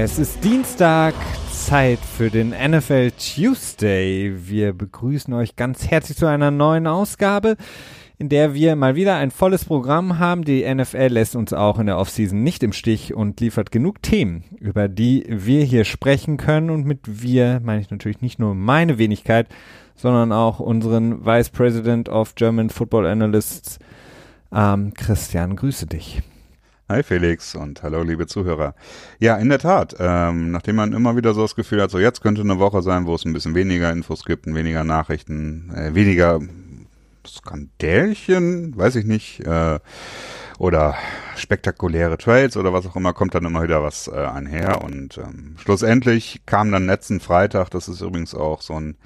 Es ist Dienstag, Zeit für den NFL Tuesday. Wir begrüßen euch ganz herzlich zu einer neuen Ausgabe, in der wir mal wieder ein volles Programm haben. Die NFL lässt uns auch in der Offseason nicht im Stich und liefert genug Themen, über die wir hier sprechen können. Und mit wir meine ich natürlich nicht nur meine Wenigkeit, sondern auch unseren Vice President of German Football Analysts, ähm, Christian. Grüße dich. Hi Felix und hallo liebe Zuhörer. Ja, in der Tat, ähm, nachdem man immer wieder so das Gefühl hat, so jetzt könnte eine Woche sein, wo es ein bisschen weniger Infos gibt weniger Nachrichten, äh, weniger Skandälchen, weiß ich nicht, äh, oder spektakuläre Trades oder was auch immer, kommt dann immer wieder was äh, einher und ähm, schlussendlich kam dann letzten Freitag, das ist übrigens auch so ein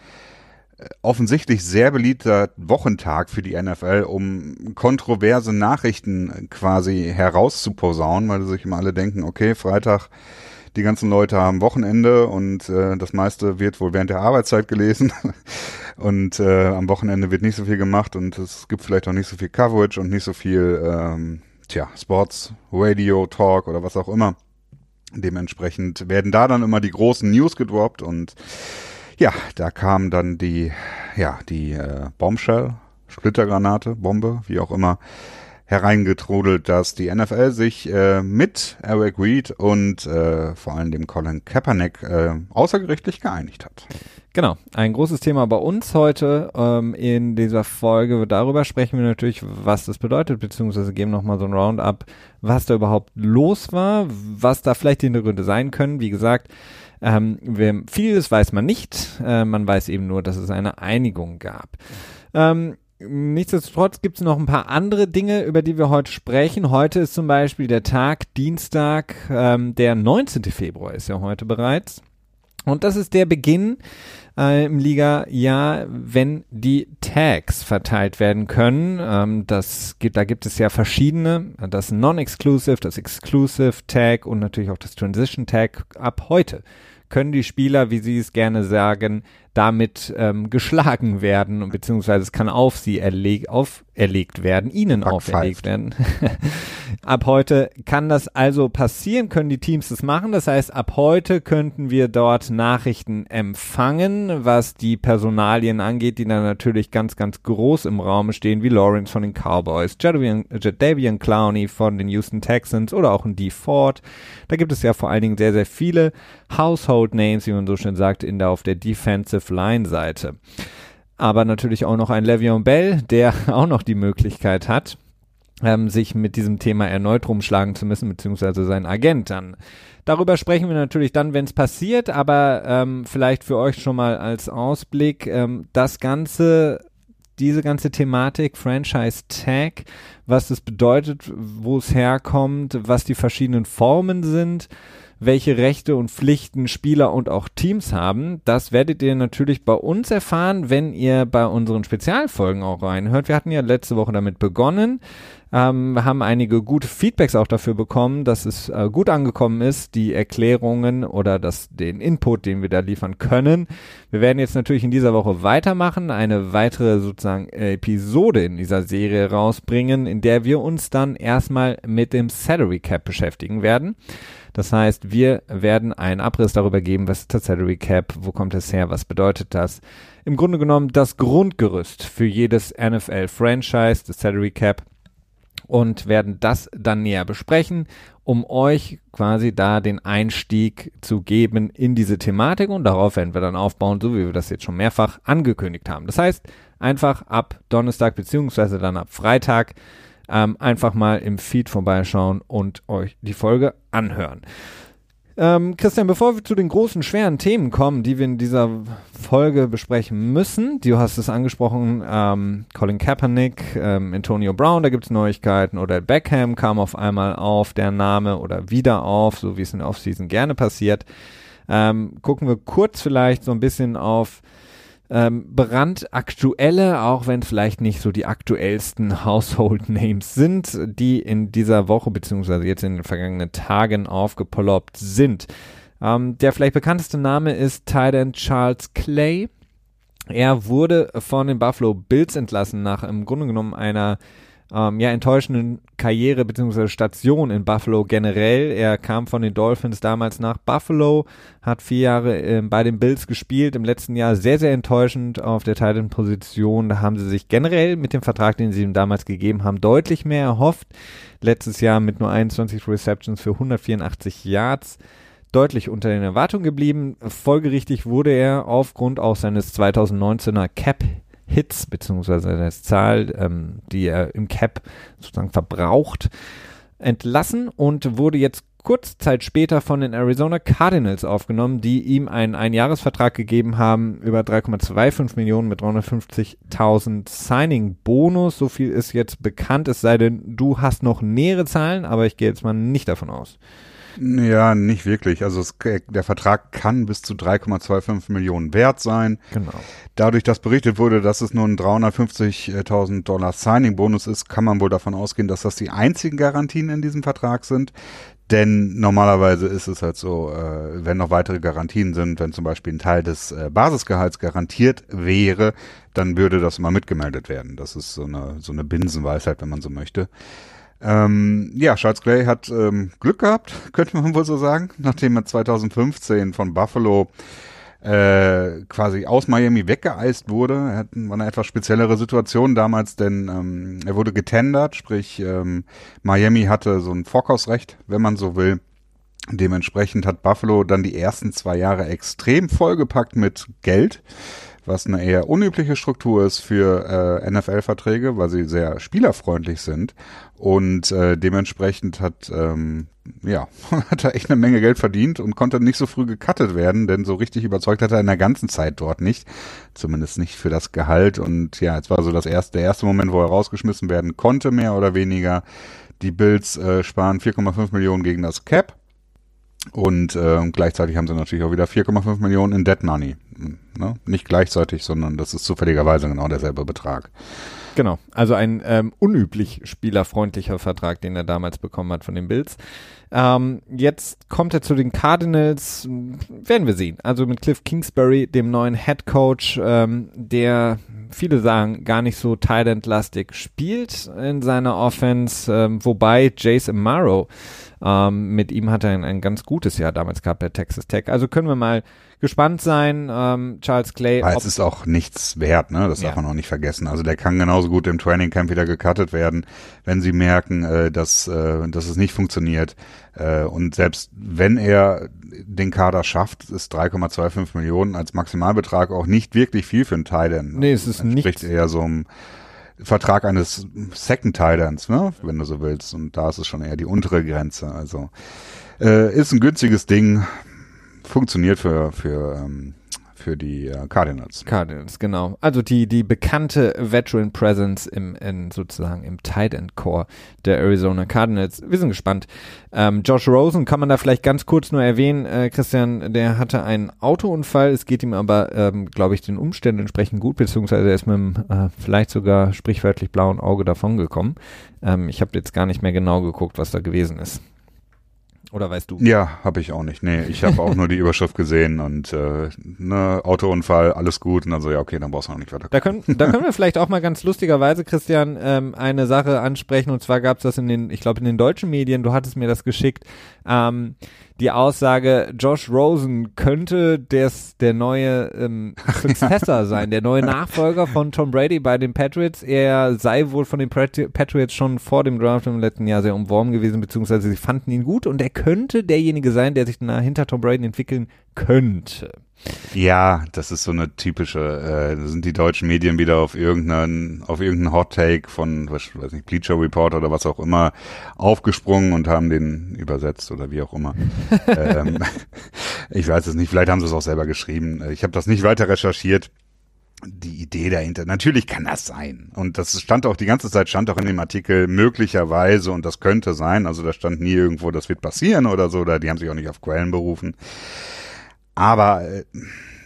offensichtlich sehr beliebter Wochentag für die NFL, um kontroverse Nachrichten quasi herauszuposaunen, weil sich immer alle denken, okay, Freitag, die ganzen Leute haben Wochenende und äh, das meiste wird wohl während der Arbeitszeit gelesen und äh, am Wochenende wird nicht so viel gemacht und es gibt vielleicht auch nicht so viel Coverage und nicht so viel, ähm, tja, Sports, Radio, Talk oder was auch immer. Dementsprechend werden da dann immer die großen News gedroppt und ja, da kam dann die, ja, die äh, Bombshell, Splittergranate, Bombe, wie auch immer, hereingetrudelt, dass die NFL sich äh, mit Eric Reed und äh, vor allem dem Colin Kaepernick äh, außergerichtlich geeinigt hat. Genau, ein großes Thema bei uns heute ähm, in dieser Folge. Darüber sprechen wir natürlich, was das bedeutet, beziehungsweise geben nochmal so ein Roundup, was da überhaupt los war, was da vielleicht die Hintergründe sein können. Wie gesagt, ähm, vieles weiß man nicht. Äh, man weiß eben nur, dass es eine Einigung gab. Ähm, Nichtsdestotrotz gibt es noch ein paar andere Dinge, über die wir heute sprechen. Heute ist zum Beispiel der Tag, Dienstag, ähm, der 19. Februar ist ja heute bereits. Und das ist der Beginn äh, im Liga-Jahr, wenn die Tags verteilt werden können. Ähm, das gibt, da gibt es ja verschiedene. Das Non-Exclusive, das Exclusive Tag und natürlich auch das Transition Tag ab heute können die Spieler, wie sie es gerne sagen, damit ähm, geschlagen werden, beziehungsweise es kann auf sie erleg auferlegt werden, ihnen Back auferlegt werden. ab heute kann das also passieren, können die Teams das machen. Das heißt, ab heute könnten wir dort Nachrichten empfangen, was die Personalien angeht, die dann natürlich ganz, ganz groß im Raum stehen, wie Lawrence von den Cowboys, Jadavian, Jadavian Clowney von den Houston Texans oder auch ein D. Ford. Da gibt es ja vor allen Dingen sehr, sehr viele Household Names, wie man so schön sagt, in der, auf der Defensive Line-Seite. Aber natürlich auch noch ein Le'Veon Bell, der auch noch die Möglichkeit hat, ähm, sich mit diesem Thema erneut rumschlagen zu müssen, beziehungsweise sein Agent dann. Darüber sprechen wir natürlich dann, wenn es passiert, aber ähm, vielleicht für euch schon mal als Ausblick, ähm, das Ganze, diese ganze Thematik, Franchise Tag, was das bedeutet, wo es herkommt, was die verschiedenen Formen sind, welche Rechte und Pflichten Spieler und auch Teams haben. Das werdet ihr natürlich bei uns erfahren, wenn ihr bei unseren Spezialfolgen auch reinhört. Wir hatten ja letzte Woche damit begonnen. Ähm, wir haben einige gute Feedbacks auch dafür bekommen, dass es äh, gut angekommen ist, die Erklärungen oder das, den Input, den wir da liefern können. Wir werden jetzt natürlich in dieser Woche weitermachen, eine weitere sozusagen Episode in dieser Serie rausbringen, in der wir uns dann erstmal mit dem Salary Cap beschäftigen werden. Das heißt, wir werden einen Abriss darüber geben, was ist der Salary Cap, wo kommt es her, was bedeutet das. Im Grunde genommen das Grundgerüst für jedes NFL-Franchise, das Salary Cap und werden das dann näher besprechen, um euch quasi da den Einstieg zu geben in diese Thematik und darauf werden wir dann aufbauen, so wie wir das jetzt schon mehrfach angekündigt haben. Das heißt, einfach ab Donnerstag beziehungsweise dann ab Freitag ähm, einfach mal im Feed vorbeischauen und euch die Folge anhören. Ähm, Christian, bevor wir zu den großen, schweren Themen kommen, die wir in dieser Folge besprechen müssen, du hast es angesprochen, ähm, Colin Kaepernick, ähm, Antonio Brown, da gibt es Neuigkeiten, oder Beckham kam auf einmal auf, der Name, oder wieder auf, so wie es in der Offseason gerne passiert. Ähm, gucken wir kurz vielleicht so ein bisschen auf ähm, brandaktuelle, auch wenn vielleicht nicht so die aktuellsten Household Names sind, die in dieser Woche beziehungsweise jetzt in den vergangenen Tagen aufgeploppt sind. Ähm, der vielleicht bekannteste Name ist Titan Charles Clay. Er wurde von den Buffalo Bills entlassen nach im Grunde genommen einer ähm, ja, enttäuschenden Karriere bzw. Station in Buffalo generell. Er kam von den Dolphins damals nach Buffalo, hat vier Jahre äh, bei den Bills gespielt, im letzten Jahr sehr, sehr enttäuschend auf der Titan-Position. Da haben sie sich generell mit dem Vertrag, den sie ihm damals gegeben haben, deutlich mehr erhofft. Letztes Jahr mit nur 21 Receptions für 184 Yards deutlich unter den Erwartungen geblieben. Folgerichtig wurde er aufgrund auch seines 2019er Cap Hits beziehungsweise der Zahl, ähm, die er im Cap sozusagen verbraucht, entlassen und wurde jetzt kurze Zeit später von den Arizona Cardinals aufgenommen, die ihm einen Einjahresvertrag gegeben haben über 3,25 Millionen mit 350.000 Signing-Bonus. So viel ist jetzt bekannt, es sei denn, du hast noch nähere Zahlen, aber ich gehe jetzt mal nicht davon aus. Ja, nicht wirklich. Also es, der Vertrag kann bis zu 3,25 Millionen wert sein. Genau. Dadurch, dass berichtet wurde, dass es nur ein 350.000 Dollar Signing-Bonus ist, kann man wohl davon ausgehen, dass das die einzigen Garantien in diesem Vertrag sind. Denn normalerweise ist es halt so, äh, wenn noch weitere Garantien sind, wenn zum Beispiel ein Teil des äh, Basisgehalts garantiert wäre, dann würde das mal mitgemeldet werden. Das ist so eine, so eine Binsenweisheit, wenn man so möchte. Ähm, ja, Charles Clay hat ähm, Glück gehabt, könnte man wohl so sagen, nachdem er 2015 von Buffalo äh, quasi aus Miami weggeeist wurde. Er hat, eine etwas speziellere Situation damals, denn ähm, er wurde getendert, sprich ähm, Miami hatte so ein Vorkaufsrecht, wenn man so will. Dementsprechend hat Buffalo dann die ersten zwei Jahre extrem vollgepackt mit Geld was eine eher unübliche Struktur ist für äh, NFL-Verträge, weil sie sehr spielerfreundlich sind. Und äh, dementsprechend hat, ähm, ja, hat er echt eine Menge Geld verdient und konnte nicht so früh gecuttet werden, denn so richtig überzeugt hat er in der ganzen Zeit dort nicht. Zumindest nicht für das Gehalt. Und ja, es war so das erste, der erste Moment, wo er rausgeschmissen werden konnte, mehr oder weniger. Die Bills äh, sparen 4,5 Millionen gegen das Cap. Und äh, gleichzeitig haben sie natürlich auch wieder 4,5 Millionen in Dead Money. Ne? Nicht gleichzeitig, sondern das ist zufälligerweise genau derselbe Betrag. Genau, also ein ähm, unüblich spielerfreundlicher Vertrag, den er damals bekommen hat von den Bills. Ähm, jetzt kommt er zu den Cardinals, werden wir sehen. Also mit Cliff Kingsbury, dem neuen Head Coach, ähm, der viele sagen gar nicht so Tight-End-lastig spielt in seiner Offense, ähm, wobei Jason Morrow ähm, mit ihm hat er ein, ein ganz gutes Jahr damals gehabt bei Texas Tech. Also können wir mal gespannt sein. Ähm, Charles Clay. Aber es ist auch nichts wert, ne? Das darf man auch nicht vergessen. Also der kann genauso gut im Training Camp wieder gecuttet werden, wenn sie merken, äh, dass, äh, dass es nicht funktioniert. Äh, und selbst wenn er den Kader schafft, ist 3,25 Millionen als Maximalbetrag auch nicht wirklich viel für einen Teil. Nee, es ist nicht. Spricht eher so um Vertrag eines Second Titans, ne, wenn du so willst. Und da ist es schon eher die untere Grenze. Also äh, ist ein günstiges Ding, funktioniert für für ähm, für die äh, Cardinals. Cardinals, genau. Also die, die bekannte Veteran Presence im, in, sozusagen im Tight End Core der Arizona Cardinals. Wir sind gespannt. Ähm, Josh Rosen kann man da vielleicht ganz kurz nur erwähnen. Äh, Christian, der hatte einen Autounfall. Es geht ihm aber, ähm, glaube ich, den Umständen entsprechend gut, beziehungsweise er ist mit einem äh, vielleicht sogar sprichwörtlich blauen Auge davongekommen. Ähm, ich habe jetzt gar nicht mehr genau geguckt, was da gewesen ist. Oder weißt du? Ja, habe ich auch nicht. Nee, ich habe auch nur die Überschrift gesehen und äh, ne, Autounfall, alles gut. Und dann so, ja, okay, dann brauchst du noch nicht weiter. Da können, da können wir vielleicht auch mal ganz lustigerweise, Christian, ähm, eine Sache ansprechen. Und zwar gab es das in den, ich glaube, in den deutschen Medien, du hattest mir das geschickt, ähm, die Aussage, Josh Rosen könnte des, der neue ähm, Successor sein, der neue Nachfolger von Tom Brady bei den Patriots. Er sei wohl von den Patriots schon vor dem Draft im letzten Jahr sehr umworben gewesen, beziehungsweise sie fanden ihn gut und er könnte derjenige sein, der sich hinter Tom Brady entwickeln könnte. Ja, das ist so eine typische, äh, sind die deutschen Medien wieder auf irgendeinen, auf irgendeinen Hot Take von, was, weiß nicht, Bleacher Report oder was auch immer aufgesprungen und haben den übersetzt oder wie auch immer. ähm, ich weiß es nicht, vielleicht haben sie es auch selber geschrieben. Ich habe das nicht weiter recherchiert. Die Idee dahinter, natürlich kann das sein. Und das stand auch die ganze Zeit, stand auch in dem Artikel möglicherweise und das könnte sein. Also da stand nie irgendwo, das wird passieren oder so, oder die haben sich auch nicht auf Quellen berufen. Aber äh,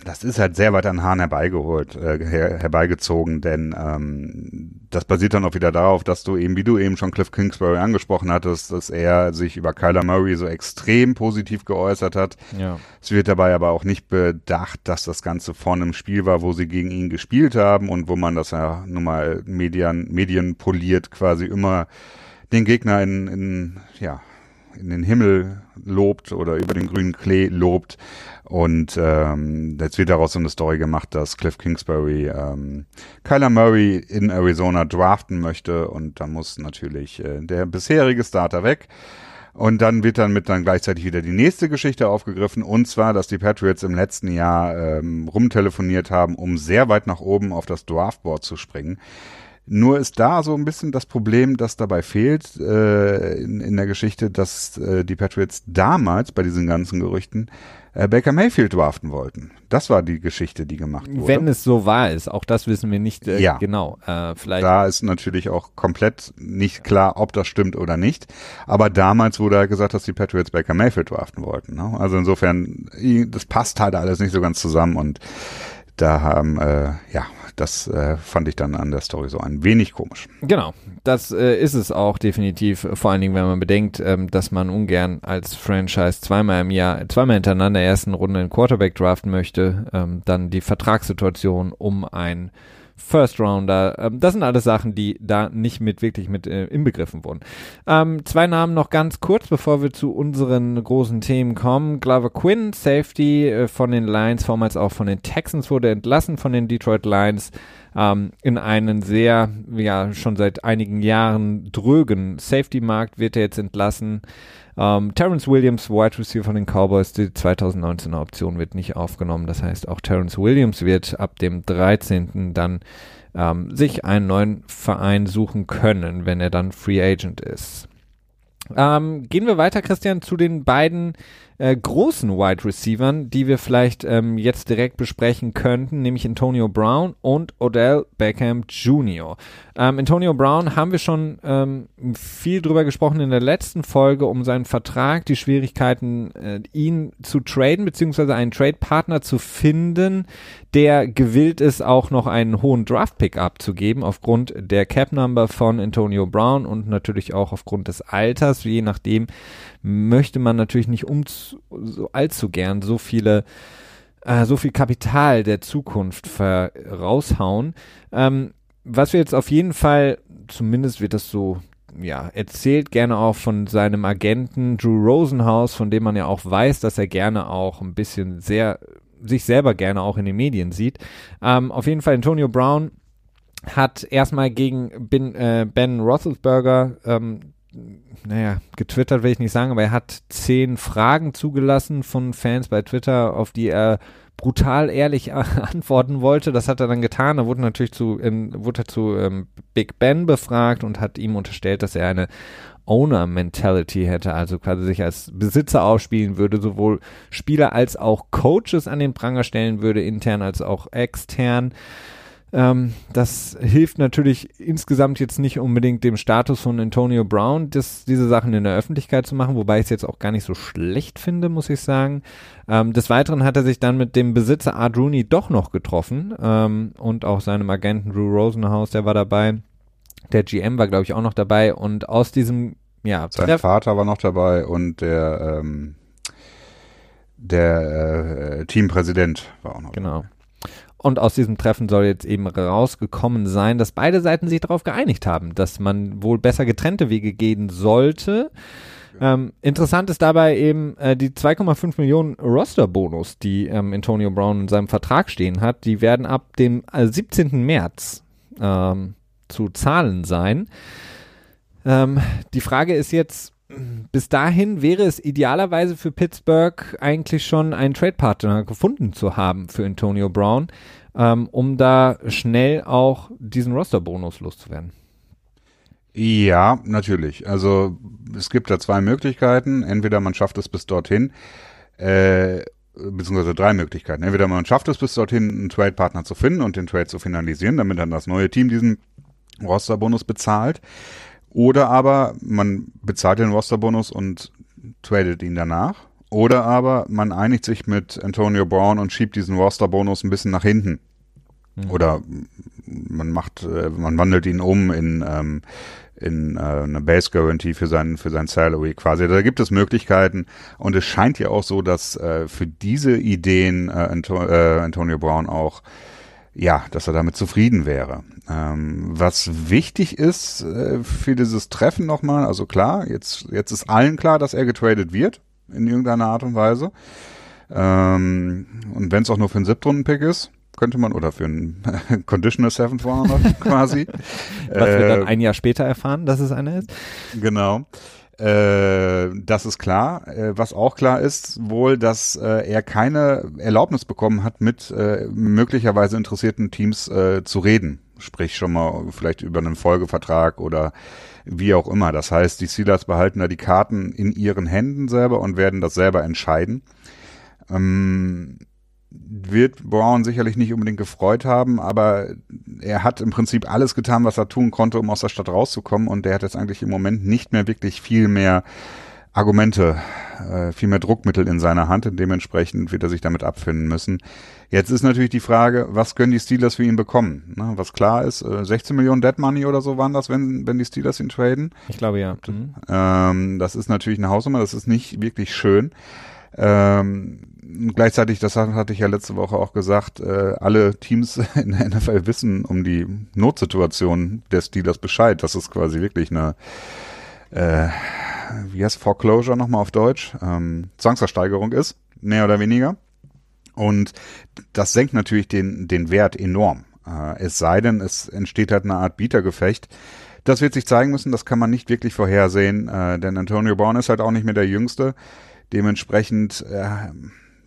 das ist halt sehr weit an Hahn herbeigeholt, äh, her, herbeigezogen, denn ähm, das basiert dann auch wieder darauf, dass du eben, wie du eben schon Cliff Kingsbury angesprochen hattest, dass er sich über Kyler Murray so extrem positiv geäußert hat. Ja. Es wird dabei aber auch nicht bedacht, dass das Ganze vorne im Spiel war, wo sie gegen ihn gespielt haben und wo man das ja nun mal Medien, Medien poliert quasi immer den Gegner in, in ja, in den Himmel lobt oder über den grünen Klee lobt. Und ähm, jetzt wird daraus so eine Story gemacht, dass Cliff Kingsbury ähm, Kyler Murray in Arizona draften möchte und da muss natürlich äh, der bisherige Starter weg. Und dann wird dann mit dann gleichzeitig wieder die nächste Geschichte aufgegriffen, und zwar, dass die Patriots im letzten Jahr ähm, rumtelefoniert haben, um sehr weit nach oben auf das Draftboard zu springen. Nur ist da so ein bisschen das Problem, das dabei fehlt äh, in, in der Geschichte, dass äh, die Patriots damals bei diesen ganzen Gerüchten äh, Baker Mayfield draften wollten. Das war die Geschichte, die gemacht wurde. Wenn es so wahr ist, auch das wissen wir nicht äh, Ja. genau. Äh, vielleicht Da ist natürlich auch komplett nicht klar, ob das stimmt oder nicht. Aber damals wurde halt gesagt, dass die Patriots Baker Mayfield draften wollten. Ne? Also insofern, das passt halt alles nicht so ganz zusammen und da haben, äh, ja, das äh, fand ich dann an der Story so ein wenig komisch. Genau, das äh, ist es auch definitiv, vor allen Dingen, wenn man bedenkt, ähm, dass man ungern als Franchise zweimal im Jahr, zweimal hintereinander ersten Runde einen Quarterback draften möchte, ähm, dann die Vertragssituation um ein First Rounder, ähm, das sind alles Sachen, die da nicht mit wirklich mit äh, inbegriffen wurden. Ähm, zwei Namen noch ganz kurz, bevor wir zu unseren großen Themen kommen. Glover Quinn, Safety äh, von den Lions, vormals auch von den Texans, wurde entlassen von den Detroit Lions ähm, in einen sehr, ja, schon seit einigen Jahren drögen Safety-Markt wird er jetzt entlassen. Ähm, Terrence Williams, Wide Receiver von den Cowboys, die 2019er Option wird nicht aufgenommen. Das heißt, auch Terrence Williams wird ab dem 13. dann ähm, sich einen neuen Verein suchen können, wenn er dann Free Agent ist. Ähm, gehen wir weiter, Christian, zu den beiden äh, großen Wide Receivern, die wir vielleicht ähm, jetzt direkt besprechen könnten, nämlich Antonio Brown und Odell Beckham Jr. Ähm, Antonio Brown haben wir schon ähm, viel drüber gesprochen in der letzten Folge um seinen Vertrag, die Schwierigkeiten, äh, ihn zu traden, beziehungsweise einen Trade-Partner zu finden, der gewillt ist, auch noch einen hohen Draft-Pick abzugeben, aufgrund der Cap-Number von Antonio Brown und natürlich auch aufgrund des Alters, je nachdem, möchte man natürlich nicht um so allzu gern so viele äh, so viel Kapital der Zukunft raushauen. Ähm, was wir jetzt auf jeden Fall, zumindest wird das so ja, erzählt gerne auch von seinem Agenten Drew Rosenhaus, von dem man ja auch weiß, dass er gerne auch ein bisschen sehr, sich selber gerne auch in den Medien sieht. Ähm, auf jeden Fall Antonio Brown hat erstmal gegen ben, äh, ben Roethlisberger ähm, naja, getwittert will ich nicht sagen, aber er hat zehn Fragen zugelassen von Fans bei Twitter, auf die er brutal ehrlich antworten wollte. Das hat er dann getan. Er wurde natürlich zu, ähm, wurde zu ähm, Big Ben befragt und hat ihm unterstellt, dass er eine Owner-Mentality hätte, also quasi sich als Besitzer aufspielen würde, sowohl Spieler als auch Coaches an den Pranger stellen würde, intern als auch extern. Ähm, das hilft natürlich insgesamt jetzt nicht unbedingt dem Status von Antonio Brown, das, diese Sachen in der Öffentlichkeit zu machen, wobei ich es jetzt auch gar nicht so schlecht finde, muss ich sagen. Ähm, des Weiteren hat er sich dann mit dem Besitzer Art Rooney doch noch getroffen ähm, und auch seinem Agenten Drew Rosenhaus, der war dabei. Der GM war, glaube ich, auch noch dabei und aus diesem ja, Sein Treff Vater war noch dabei und der, ähm, der äh, Teampräsident war auch noch Genau. Und aus diesem Treffen soll jetzt eben rausgekommen sein, dass beide Seiten sich darauf geeinigt haben, dass man wohl besser getrennte Wege gehen sollte. Ähm, interessant ist dabei eben äh, die 2,5 Millionen Roster-Bonus, die ähm, Antonio Brown in seinem Vertrag stehen hat. Die werden ab dem äh, 17. März ähm, zu zahlen sein. Ähm, die Frage ist jetzt, bis dahin wäre es idealerweise für Pittsburgh eigentlich schon einen Trade-Partner gefunden zu haben für Antonio Brown, ähm, um da schnell auch diesen Roster-Bonus loszuwerden. Ja, natürlich. Also es gibt da zwei Möglichkeiten. Entweder man schafft es bis dorthin, äh, beziehungsweise drei Möglichkeiten. Entweder man schafft es bis dorthin, einen Trade-Partner zu finden und den Trade zu finalisieren, damit dann das neue Team diesen Rosterbonus bezahlt. Oder aber man bezahlt den Rosterbonus und tradet ihn danach. Oder aber man einigt sich mit Antonio Brown und schiebt diesen Rosterbonus ein bisschen nach hinten. Mhm. Oder man macht, äh, man wandelt ihn um in, ähm, in äh, eine Base Guarantee für sein für sein Salary quasi. Da gibt es Möglichkeiten und es scheint ja auch so, dass äh, für diese Ideen äh, Anto äh, Antonio Brown auch ja, dass er damit zufrieden wäre. Ähm, was wichtig ist äh, für dieses Treffen nochmal, also klar, jetzt, jetzt ist allen klar, dass er getradet wird, in irgendeiner Art und Weise. Ähm, und wenn es auch nur für einen Siebtrunden-Pick ist, könnte man, oder für einen Conditional Seventh Rounder quasi. Was äh, wir dann äh, ein Jahr später erfahren, dass es einer ist. Genau. Äh, das ist klar. Äh, was auch klar ist, wohl, dass äh, er keine Erlaubnis bekommen hat, mit äh, möglicherweise interessierten Teams äh, zu reden. Sprich schon mal vielleicht über einen Folgevertrag oder wie auch immer. Das heißt, die Steelers behalten da die Karten in ihren Händen selber und werden das selber entscheiden. Ähm, wird Brown sicherlich nicht unbedingt gefreut haben, aber er hat im Prinzip alles getan, was er tun konnte, um aus der Stadt rauszukommen und der hat jetzt eigentlich im Moment nicht mehr wirklich viel mehr Argumente, äh, viel mehr Druckmittel in seiner Hand und dementsprechend wird er sich damit abfinden müssen. Jetzt ist natürlich die Frage, was können die Steelers für ihn bekommen? Ne, was klar ist, äh, 16 Millionen Dead Money oder so waren das, wenn, wenn die Steelers ihn traden. Ich glaube ja. Mhm. Ähm, das ist natürlich eine Hausnummer, das ist nicht wirklich schön. Ähm, gleichzeitig, das hatte ich ja letzte Woche auch gesagt, äh, alle Teams in der NFL wissen um die Notsituation des Steelers Bescheid. Das ist quasi wirklich eine, äh, wie heißt Foreclosure nochmal auf Deutsch, ähm, Zwangsversteigerung ist, mehr oder weniger. Und das senkt natürlich den, den Wert enorm. Äh, es sei denn, es entsteht halt eine Art Bietergefecht. Das wird sich zeigen müssen, das kann man nicht wirklich vorhersehen, äh, denn Antonio Brown ist halt auch nicht mehr der Jüngste. Dementsprechend, äh,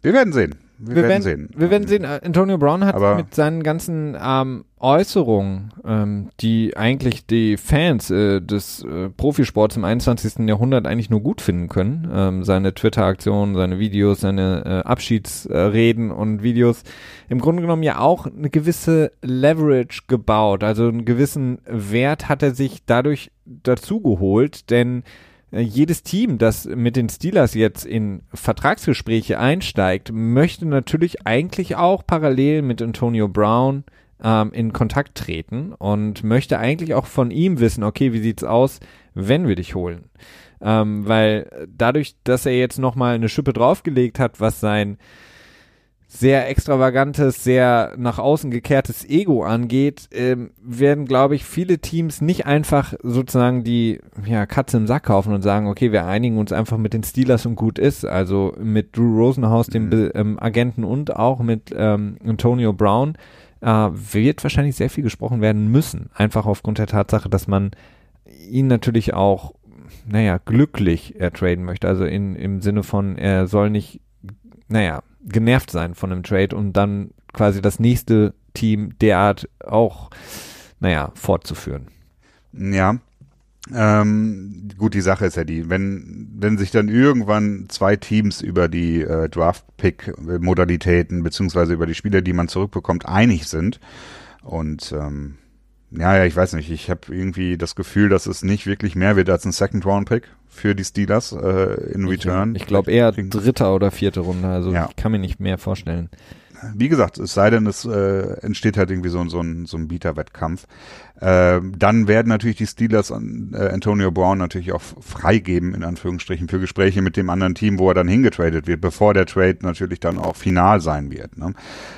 wir werden sehen. Wir, wir werden, sehen. Wir werden sehen. Antonio Brown hat Aber mit seinen ganzen ähm, Äußerungen, ähm, die eigentlich die Fans äh, des äh, Profisports im 21. Jahrhundert eigentlich nur gut finden können, ähm, seine Twitter-Aktionen, seine Videos, seine äh, Abschiedsreden und Videos, im Grunde genommen ja auch eine gewisse Leverage gebaut. Also einen gewissen Wert hat er sich dadurch dazu geholt, denn äh, jedes Team, das mit den Steelers jetzt in Vertragsgespräche einsteigt, möchte natürlich eigentlich auch parallel mit Antonio Brown ähm, in Kontakt treten und möchte eigentlich auch von ihm wissen, okay, wie sieht's aus, wenn wir dich holen? Ähm, weil dadurch, dass er jetzt nochmal eine Schippe draufgelegt hat, was sein sehr extravagantes, sehr nach außen gekehrtes Ego angeht, ähm, werden, glaube ich, viele Teams nicht einfach sozusagen die ja, Katze im Sack kaufen und sagen, okay, wir einigen uns einfach mit den Steelers und gut ist. Also mit Drew Rosenhaus, dem mhm. ähm, Agenten und auch mit ähm, Antonio Brown äh, wird wahrscheinlich sehr viel gesprochen werden müssen. Einfach aufgrund der Tatsache, dass man ihn natürlich auch, naja, glücklich ertraden möchte. Also in, im Sinne von, er soll nicht, naja, genervt sein von einem Trade und dann quasi das nächste Team derart auch, naja, fortzuführen. Ja. Ähm, gut, die Sache ist ja die, wenn, wenn sich dann irgendwann zwei Teams über die äh, Draft-Pick-Modalitäten beziehungsweise über die Spieler, die man zurückbekommt, einig sind und ähm, ja, ja, ich weiß nicht. Ich habe irgendwie das Gefühl, dass es nicht wirklich mehr wird als ein Second-Round-Pick für die Steelers äh, in Return. Ich, ich glaube eher dritte oder vierte Runde. Also ja. ich kann mir nicht mehr vorstellen wie gesagt, es sei denn, es äh, entsteht halt irgendwie so, so ein, so ein Bieterwettkampf. Äh, dann werden natürlich die Steelers an äh, Antonio Brown natürlich auch freigeben, in Anführungsstrichen, für Gespräche mit dem anderen Team, wo er dann hingetradet wird, bevor der Trade natürlich dann auch final sein wird. Ne?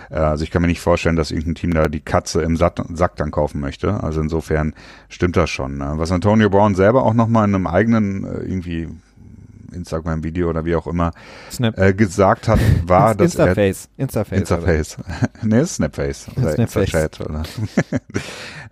Äh, also ich kann mir nicht vorstellen, dass irgendein Team da die Katze im Sack, Sack dann kaufen möchte. Also insofern stimmt das schon. Ne? Was Antonio Brown selber auch nochmal in einem eigenen äh, irgendwie Instagram-Video oder wie auch immer äh, gesagt hat, war, dass Instaface. er Instaface. Instaface. nee, Snapface. Oder Snapface. Instachat, oder?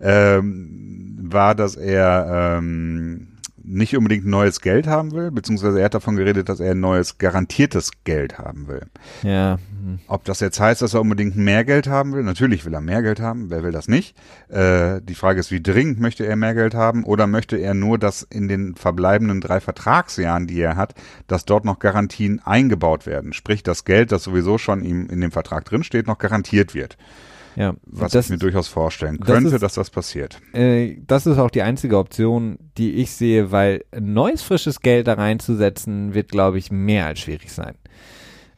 ähm, war, dass er ähm, nicht unbedingt neues Geld haben will, beziehungsweise er hat davon geredet, dass er neues garantiertes Geld haben will. Ja. Ob das jetzt heißt, dass er unbedingt mehr Geld haben will? Natürlich will er mehr Geld haben. Wer will das nicht? Äh, die Frage ist, wie dringend möchte er mehr Geld haben? Oder möchte er nur, dass in den verbleibenden drei Vertragsjahren, die er hat, dass dort noch Garantien eingebaut werden? Sprich, das Geld, das sowieso schon ihm in dem Vertrag drinsteht, noch garantiert wird. Ja, was das, ich mir durchaus vorstellen könnte, das ist, dass das passiert. Äh, das ist auch die einzige Option, die ich sehe, weil neues frisches Geld da reinzusetzen, wird, glaube ich, mehr als schwierig sein.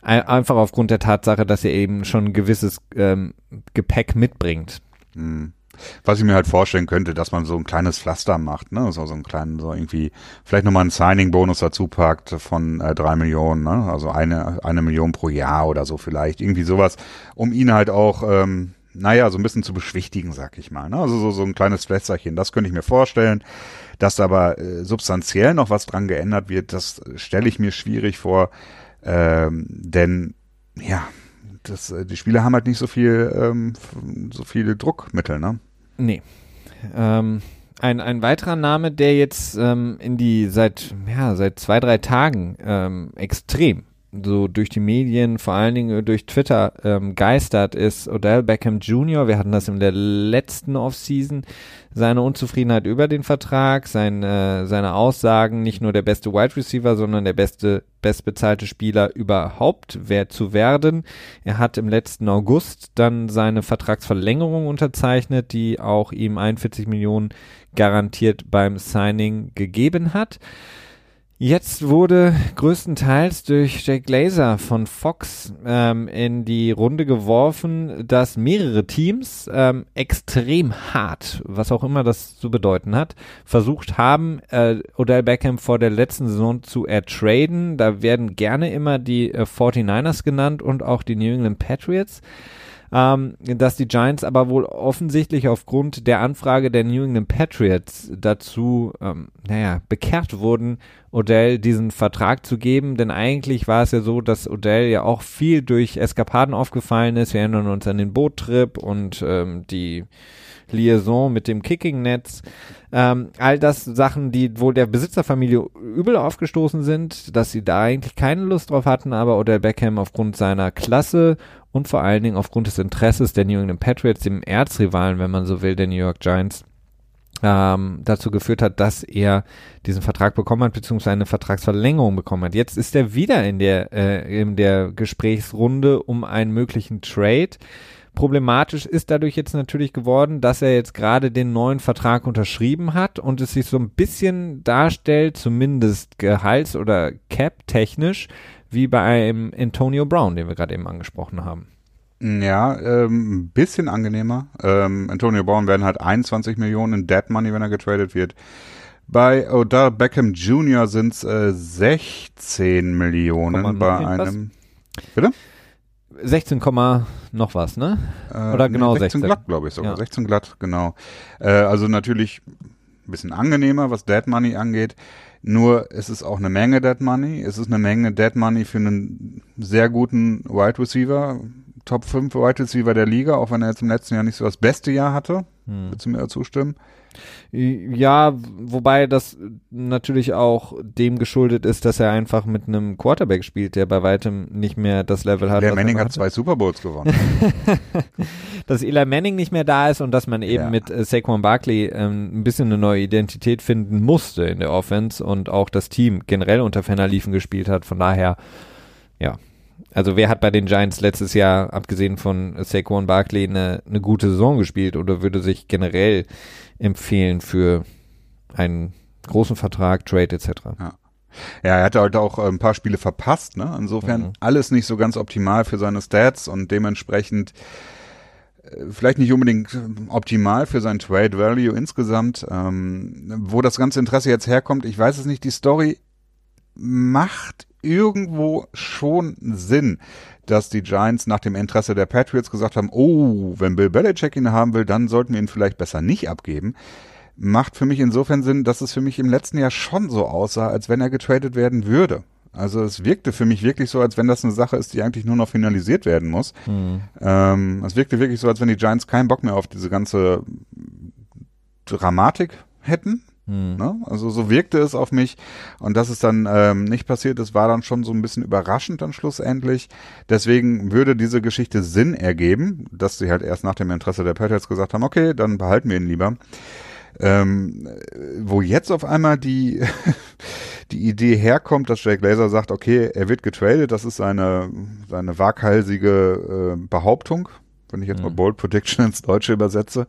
Einfach aufgrund der Tatsache, dass er eben schon ein gewisses ähm, Gepäck mitbringt. Mhm. Was ich mir halt vorstellen könnte, dass man so ein kleines Pflaster macht, ne, so, so einen kleinen, so irgendwie, vielleicht nochmal einen Signing-Bonus dazu packt von äh, drei Millionen, ne, also eine, eine Million pro Jahr oder so vielleicht, irgendwie sowas, um ihn halt auch, ähm, naja, so ein bisschen zu beschwichtigen, sag ich mal, ne, also so, so ein kleines Pflästerchen, das könnte ich mir vorstellen, dass aber äh, substanziell noch was dran geändert wird, das stelle ich mir schwierig vor, ähm, denn, ja, das, äh, die Spieler haben halt nicht so viel, ähm, so viele Druckmittel, ne? Nee. Ähm, ein, ein weiterer Name, der jetzt ähm, in die seit ja seit zwei drei Tagen ähm, extrem so durch die Medien, vor allen Dingen durch Twitter ähm, geistert, ist Odell Beckham Jr. Wir hatten das in der letzten Offseason. Seine Unzufriedenheit über den Vertrag, sein, äh, seine Aussagen, nicht nur der beste Wide Receiver, sondern der beste, bestbezahlte Spieler überhaupt wer zu werden. Er hat im letzten August dann seine Vertragsverlängerung unterzeichnet, die auch ihm 41 Millionen garantiert beim Signing gegeben hat. Jetzt wurde größtenteils durch Jake Glazer von Fox ähm, in die Runde geworfen, dass mehrere Teams ähm, extrem hart, was auch immer das zu bedeuten hat, versucht haben, äh, Odell Beckham vor der letzten Saison zu ertraden. Da werden gerne immer die äh, 49ers genannt und auch die New England Patriots ähm, dass die Giants aber wohl offensichtlich aufgrund der Anfrage der New England Patriots dazu, ähm, naja, bekehrt wurden, Odell diesen Vertrag zu geben, denn eigentlich war es ja so, dass Odell ja auch viel durch Eskapaden aufgefallen ist. Wir erinnern uns an den Boottrip und ähm, die Liaison mit dem Kicking-Netz. Ähm, all das Sachen, die wohl der Besitzerfamilie übel aufgestoßen sind, dass sie da eigentlich keine Lust drauf hatten, aber Odell Beckham aufgrund seiner Klasse und vor allen Dingen aufgrund des Interesses der New England Patriots, dem Erzrivalen, wenn man so will, der New York Giants, ähm, dazu geführt hat, dass er diesen Vertrag bekommen hat, beziehungsweise eine Vertragsverlängerung bekommen hat. Jetzt ist er wieder in der, äh, in der Gesprächsrunde um einen möglichen Trade. Problematisch ist dadurch jetzt natürlich geworden, dass er jetzt gerade den neuen Vertrag unterschrieben hat und es sich so ein bisschen darstellt, zumindest gehalts- oder cap-technisch, wie bei einem Antonio Brown, den wir gerade eben angesprochen haben. Ja, ähm, ein bisschen angenehmer. Ähm, Antonio Brown werden halt 21 Millionen Dead Money, wenn er getradet wird. Bei Odell Beckham Jr. sind es äh, 16 Millionen bei einem. Was? Bitte? 16, noch was, ne? Äh, Oder genau nee, 16? 16 glatt, glaube ich sogar. Ja. 16 glatt, genau. Äh, also natürlich ein bisschen angenehmer, was Dead Money angeht. Nur es ist auch eine Menge Dead Money. Es ist eine Menge Dead Money für einen sehr guten Wide Receiver. Top 5 Wide Receiver der Liga, auch wenn er jetzt im letzten Jahr nicht so das beste Jahr hatte. Hm. Willst du mir zustimmen? Ja, wobei das natürlich auch dem geschuldet ist, dass er einfach mit einem Quarterback spielt, der bei weitem nicht mehr das Level hat. Der Manning hat zwei Super Bowls gewonnen. dass Eli Manning nicht mehr da ist und dass man eben ja. mit äh, Saquon Barkley ähm, ein bisschen eine neue Identität finden musste in der Offense und auch das Team generell unter Fenner liefen gespielt hat. Von daher, ja, also wer hat bei den Giants letztes Jahr, abgesehen von Saquon Barkley, eine, eine gute Saison gespielt oder würde sich generell empfehlen für einen großen Vertrag, Trade etc.? Ja. Ja, er hatte halt auch ein paar Spiele verpasst, ne? Insofern mhm. alles nicht so ganz optimal für seine Stats und dementsprechend äh, vielleicht nicht unbedingt optimal für sein Trade Value insgesamt. Ähm, wo das ganze Interesse jetzt herkommt, ich weiß es nicht. Die Story macht irgendwo schon Sinn, dass die Giants nach dem Interesse der Patriots gesagt haben, oh, wenn Bill Belichick ihn haben will, dann sollten wir ihn vielleicht besser nicht abgeben. Macht für mich insofern Sinn, dass es für mich im letzten Jahr schon so aussah, als wenn er getradet werden würde. Also es wirkte für mich wirklich so, als wenn das eine Sache ist, die eigentlich nur noch finalisiert werden muss. Mhm. Ähm, es wirkte wirklich so, als wenn die Giants keinen Bock mehr auf diese ganze Dramatik hätten. Hm. Ne? Also so wirkte es auf mich und dass es dann ähm, nicht passiert ist, war dann schon so ein bisschen überraschend dann schlussendlich. Deswegen würde diese Geschichte Sinn ergeben, dass sie halt erst nach dem Interesse der Patriots gesagt haben, okay, dann behalten wir ihn lieber. Ähm, wo jetzt auf einmal die die Idee herkommt, dass Jake Laser sagt, okay, er wird getradet, das ist seine seine waghalsige äh, Behauptung, wenn ich jetzt mhm. mal Bold Prediction ins Deutsche übersetze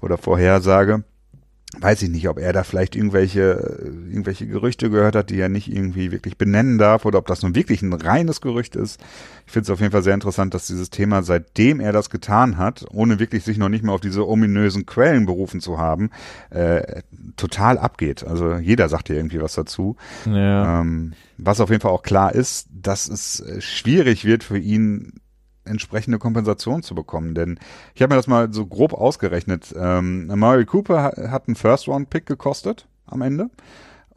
oder Vorhersage weiß ich nicht, ob er da vielleicht irgendwelche, irgendwelche Gerüchte gehört hat, die er nicht irgendwie wirklich benennen darf oder ob das nun wirklich ein reines Gerücht ist. Ich finde es auf jeden Fall sehr interessant, dass dieses Thema, seitdem er das getan hat, ohne wirklich sich noch nicht mal auf diese ominösen Quellen berufen zu haben, äh, total abgeht. Also jeder sagt ja irgendwie was dazu. Ja. Ähm, was auf jeden Fall auch klar ist, dass es schwierig wird für ihn, entsprechende Kompensation zu bekommen. Denn ich habe mir das mal so grob ausgerechnet. Ähm, Murray Cooper hat einen First-Round-Pick gekostet am Ende.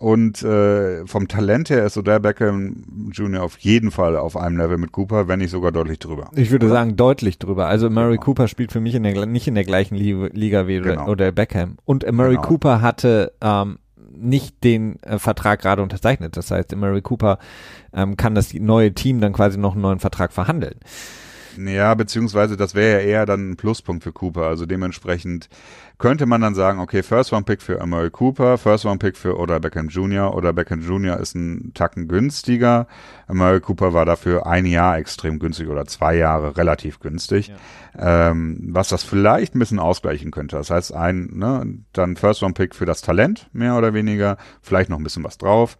Und äh, vom Talent her ist Odell Beckham Jr. auf jeden Fall auf einem Level mit Cooper, wenn nicht sogar deutlich drüber. Ich würde Oder? sagen deutlich drüber. Also Murray genau. Cooper spielt für mich in der, nicht in der gleichen Liga wie genau. Odell Beckham. Und Murray genau. Cooper hatte ähm, nicht den äh, Vertrag gerade unterzeichnet. Das heißt, Murray Cooper ähm, kann das neue Team dann quasi noch einen neuen Vertrag verhandeln. Ja, beziehungsweise das wäre ja eher dann ein Pluspunkt für Cooper. Also dementsprechend könnte man dann sagen, okay, First Round Pick für Amari Cooper, First Round Pick für Oder Beckham Jr. Oder Beckham Jr. ist ein Tacken günstiger. Amari Cooper war dafür ein Jahr extrem günstig oder zwei Jahre relativ günstig. Ja. Ähm, was das vielleicht ein bisschen ausgleichen könnte. Das heißt, ein, ne, dann First Round Pick für das Talent, mehr oder weniger, vielleicht noch ein bisschen was drauf.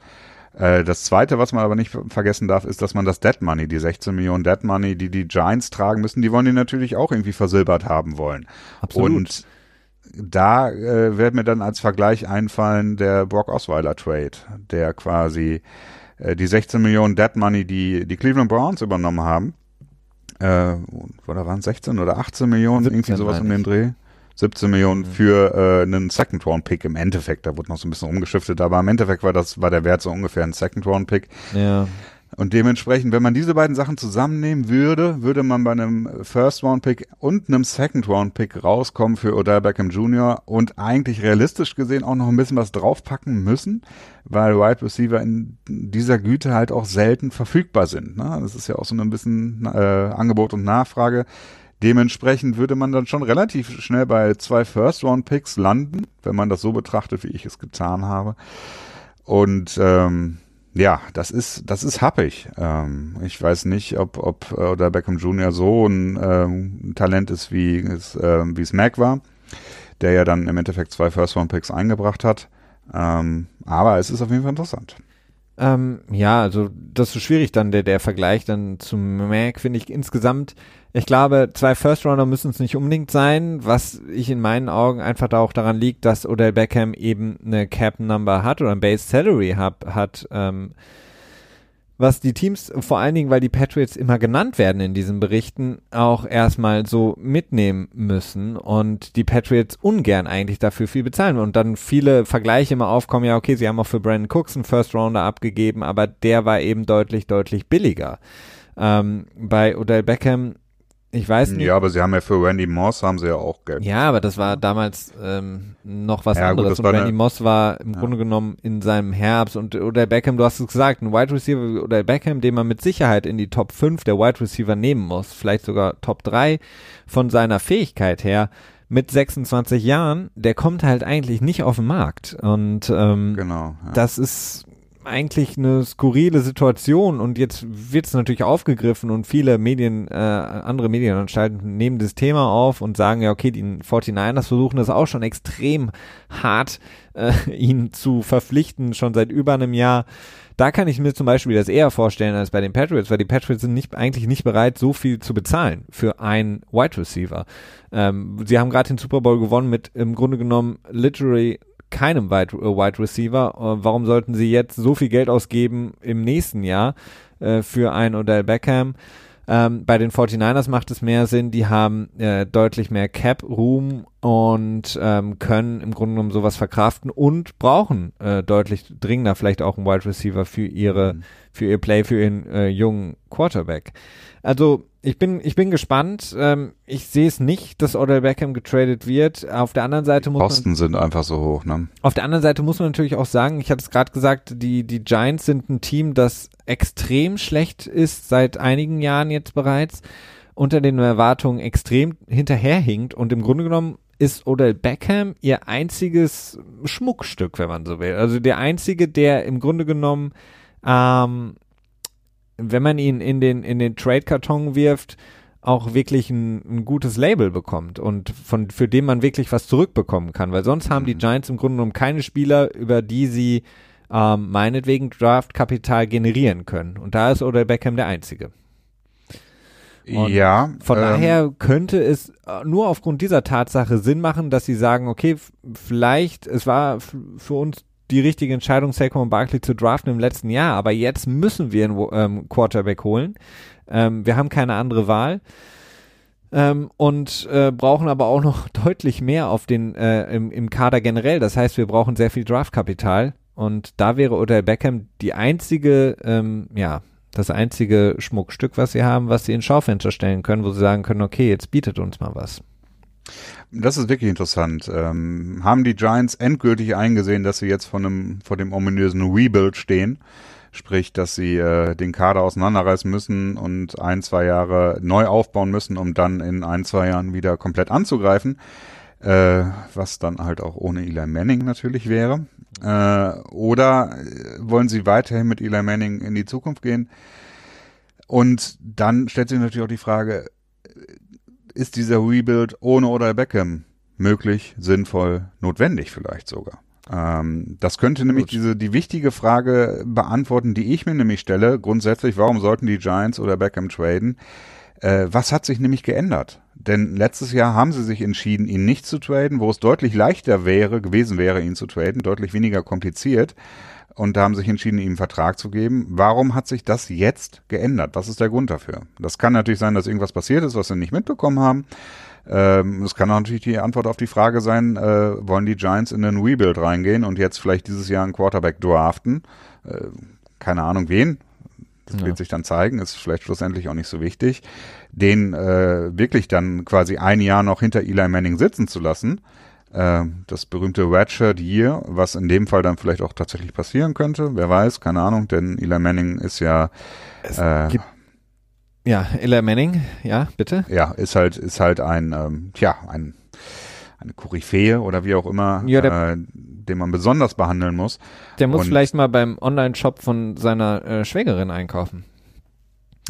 Äh, das zweite, was man aber nicht vergessen darf, ist, dass man das Dead Money, die 16 Millionen Dead Money, die die Giants tragen müssen, die wollen die natürlich auch irgendwie versilbert haben wollen. Absolut. Und da äh, wird mir dann als Vergleich einfallen der Brock Osweiler Trade, der quasi äh, die 16 Millionen Dead Money, die die Cleveland Browns übernommen haben, äh, oder waren es 16 oder 18 Millionen, irgendwie sowas um den Dreh. 17 Millionen mhm. für äh, einen Second Round Pick im Endeffekt. Da wurde noch so ein bisschen umgeschiftet, aber im Endeffekt war das war der Wert so ungefähr ein Second Round Pick. Ja. Und dementsprechend, wenn man diese beiden Sachen zusammennehmen würde, würde man bei einem First Round Pick und einem Second Round Pick rauskommen für Odell Beckham Jr. und eigentlich realistisch gesehen auch noch ein bisschen was draufpacken müssen, weil Wide Receiver in dieser Güte halt auch selten verfügbar sind. Ne? Das ist ja auch so ein bisschen äh, Angebot und Nachfrage. Dementsprechend würde man dann schon relativ schnell bei zwei First-Round-Picks landen, wenn man das so betrachtet, wie ich es getan habe. Und ähm, ja, das ist das ist happig. Ähm, ich weiß nicht, ob ob äh, oder Beckham Jr. so ein ähm, Talent ist, wie es äh, wie es Mac war, der ja dann im Endeffekt zwei First-Round-Picks eingebracht hat. Ähm, aber es ist auf jeden Fall interessant. Ähm, ja, also das ist schwierig dann, der, der Vergleich dann zum Mac, finde ich insgesamt. Ich glaube, zwei First Rounder müssen es nicht unbedingt sein, was ich in meinen Augen einfach da auch daran liegt, dass Odell Beckham eben eine Cap Number hat oder ein Base Salary hat, hat ähm, was die Teams, vor allen Dingen, weil die Patriots immer genannt werden in diesen Berichten, auch erstmal so mitnehmen müssen und die Patriots ungern eigentlich dafür viel bezahlen und dann viele Vergleiche immer aufkommen, ja okay, sie haben auch für Brandon Cooks einen First Rounder abgegeben, aber der war eben deutlich, deutlich billiger. Ähm, bei Odell Beckham ich weiß nicht. Ja, aber sie haben ja für Randy Moss haben sie ja auch Geld. Ja, aber das war damals ähm, noch was ja, anderes. Gut, und Randy Moss war im ja. Grunde genommen in seinem Herbst und oder Beckham, du hast es gesagt, ein Wide Receiver oder Beckham, den man mit Sicherheit in die Top 5 der Wide Receiver nehmen muss, vielleicht sogar Top 3 von seiner Fähigkeit her mit 26 Jahren, der kommt halt eigentlich nicht auf den Markt. Und ähm, genau, ja. das ist eigentlich eine skurrile Situation und jetzt wird es natürlich aufgegriffen und viele Medien, äh, andere Medienanstalten nehmen das Thema auf und sagen, ja, okay, die 49ers versuchen das auch schon extrem hart, äh, ihn zu verpflichten, schon seit über einem Jahr. Da kann ich mir zum Beispiel das eher vorstellen als bei den Patriots, weil die Patriots sind nicht, eigentlich nicht bereit, so viel zu bezahlen für einen Wide Receiver. Ähm, sie haben gerade den Super Bowl gewonnen mit im Grunde genommen literally keinem Wide, äh, Wide Receiver. Äh, warum sollten sie jetzt so viel Geld ausgeben im nächsten Jahr äh, für einen Odell Beckham? Ähm, bei den 49ers macht es mehr Sinn, die haben äh, deutlich mehr Cap-Room und ähm, können im Grunde genommen sowas verkraften und brauchen äh, deutlich dringender vielleicht auch einen Wide Receiver für ihre, mhm. für ihr Play, für ihren äh, jungen Quarterback. Also ich bin, ich bin gespannt. Ähm, ich sehe es nicht, dass Odell Beckham getradet wird. Auf der anderen Seite muss Kosten man, sind einfach so hoch, ne? Auf der anderen Seite muss man natürlich auch sagen, ich hatte es gerade gesagt, die, die Giants sind ein Team, das extrem schlecht ist, seit einigen Jahren jetzt bereits, unter den Erwartungen extrem hinterherhinkt und im Grunde genommen ist Odell Beckham ihr einziges Schmuckstück, wenn man so will. Also der einzige, der im Grunde genommen ähm, wenn man ihn in den, in den Trade-Karton wirft, auch wirklich ein, ein gutes Label bekommt und von für den man wirklich was zurückbekommen kann, weil sonst haben die mhm. Giants im Grunde genommen keine Spieler, über die sie ähm, meinetwegen Draftkapital generieren können. Und da ist Odell Beckham der Einzige. Und ja. Von ähm, daher könnte es äh, nur aufgrund dieser Tatsache Sinn machen, dass sie sagen, okay, vielleicht, es war für uns die richtige Entscheidung, Saquon Barkley zu draften im letzten Jahr, aber jetzt müssen wir einen ähm, Quarterback holen. Ähm, wir haben keine andere Wahl. Ähm, und äh, brauchen aber auch noch deutlich mehr auf den äh, im, im Kader generell. Das heißt, wir brauchen sehr viel Draftkapital und da wäre Odell Beckham die einzige, ähm, ja, das einzige Schmuckstück, was sie haben, was sie ins Schaufenster stellen können, wo sie sagen können, okay, jetzt bietet uns mal was. Das ist wirklich interessant. Ähm, haben die Giants endgültig eingesehen, dass sie jetzt von einem, vor dem ominösen Rebuild stehen? Sprich, dass sie äh, den Kader auseinanderreißen müssen und ein, zwei Jahre neu aufbauen müssen, um dann in ein, zwei Jahren wieder komplett anzugreifen. Äh, was dann halt auch ohne Eli Manning natürlich wäre. Äh, oder wollen sie weiterhin mit Eli Manning in die Zukunft gehen? Und dann stellt sich natürlich auch die Frage, ist dieser Rebuild ohne oder Beckham möglich, sinnvoll, notwendig vielleicht sogar? Ähm, das könnte nämlich Gut. diese die wichtige Frage beantworten, die ich mir nämlich stelle. Grundsätzlich, warum sollten die Giants oder Beckham traden? Äh, was hat sich nämlich geändert? Denn letztes Jahr haben sie sich entschieden, ihn nicht zu traden, wo es deutlich leichter wäre, gewesen wäre, ihn zu traden, deutlich weniger kompliziert. Und da haben sich entschieden, ihm einen Vertrag zu geben. Warum hat sich das jetzt geändert? Was ist der Grund dafür? Das kann natürlich sein, dass irgendwas passiert ist, was sie nicht mitbekommen haben. Ähm, es kann natürlich die Antwort auf die Frage sein, äh, wollen die Giants in den Rebuild reingehen und jetzt vielleicht dieses Jahr einen Quarterback draften? Äh, keine Ahnung wen, das ja. wird sich dann zeigen, ist vielleicht schlussendlich auch nicht so wichtig, den äh, wirklich dann quasi ein Jahr noch hinter Eli Manning sitzen zu lassen. Äh, das berühmte Redshirt Year, was in dem Fall dann vielleicht auch tatsächlich passieren könnte, wer weiß, keine Ahnung, denn Eli Manning ist ja äh, ja, Eli Manning, ja, bitte. Ja, ist halt, ist halt ein, ähm, tja, ein, eine Koryphäe oder wie auch immer, ja, der, äh, den man besonders behandeln muss. Der muss Und vielleicht mal beim Online-Shop von seiner äh, Schwägerin einkaufen.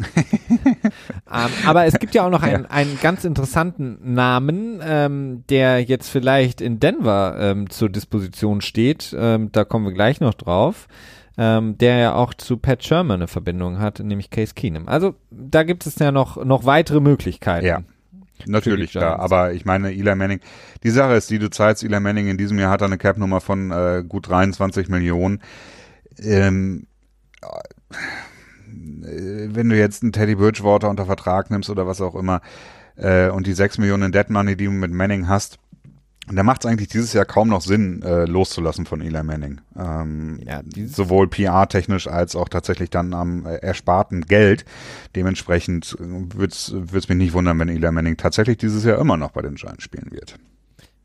ähm, aber es gibt ja auch noch einen, ja. einen ganz interessanten Namen, ähm, der jetzt vielleicht in Denver ähm, zur Disposition steht. Ähm, da kommen wir gleich noch drauf. Ähm, der ja auch zu Pat Sherman eine Verbindung hat, nämlich Case Keenum. Also da gibt es ja noch, noch weitere Möglichkeiten. Ja. Natürlich, klar. Aber ich meine, Eli Manning, die Sache ist, die du zahlst, Eli Manning in diesem Jahr hat eine Cap-Nummer von äh, gut 23 Millionen. Ähm, äh, wenn du jetzt einen Teddy Bridgewater unter Vertrag nimmst oder was auch immer äh, und die 6 Millionen Dead Money, die du mit Manning hast, da macht es eigentlich dieses Jahr kaum noch Sinn, äh, loszulassen von Eli Manning. Ähm, ja, sowohl PR-technisch als auch tatsächlich dann am äh, ersparten Geld. Dementsprechend äh, würde es mich nicht wundern, wenn Eli Manning tatsächlich dieses Jahr immer noch bei den Giants spielen wird.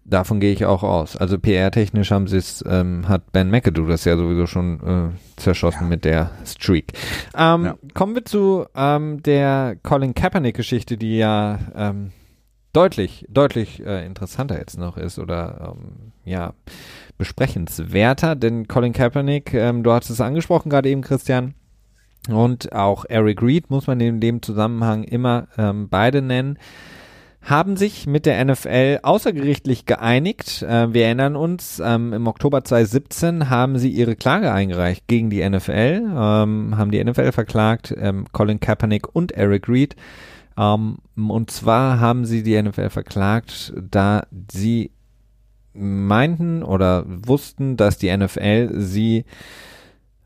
Davon gehe ich auch aus. Also PR-technisch haben sie es, ähm, hat Ben McAdoo das ja sowieso schon äh, zerschossen ja. mit der Streak. Ähm, ja. Kommen wir zu ähm, der Colin Kaepernick-Geschichte, die ja ähm, deutlich, deutlich äh, interessanter jetzt noch ist oder ähm, ja, besprechenswerter, denn Colin Kaepernick, ähm, du hast es angesprochen gerade eben, Christian, und auch Eric Reed muss man in dem Zusammenhang immer ähm, beide nennen, haben sich mit der NFL außergerichtlich geeinigt. Äh, wir erinnern uns, ähm, im Oktober 2017 haben sie ihre Klage eingereicht gegen die NFL, ähm, haben die NFL verklagt, ähm, Colin Kaepernick und Eric Reed ähm, und zwar haben sie die NFL verklagt, da sie meinten oder wussten, dass die NFL sie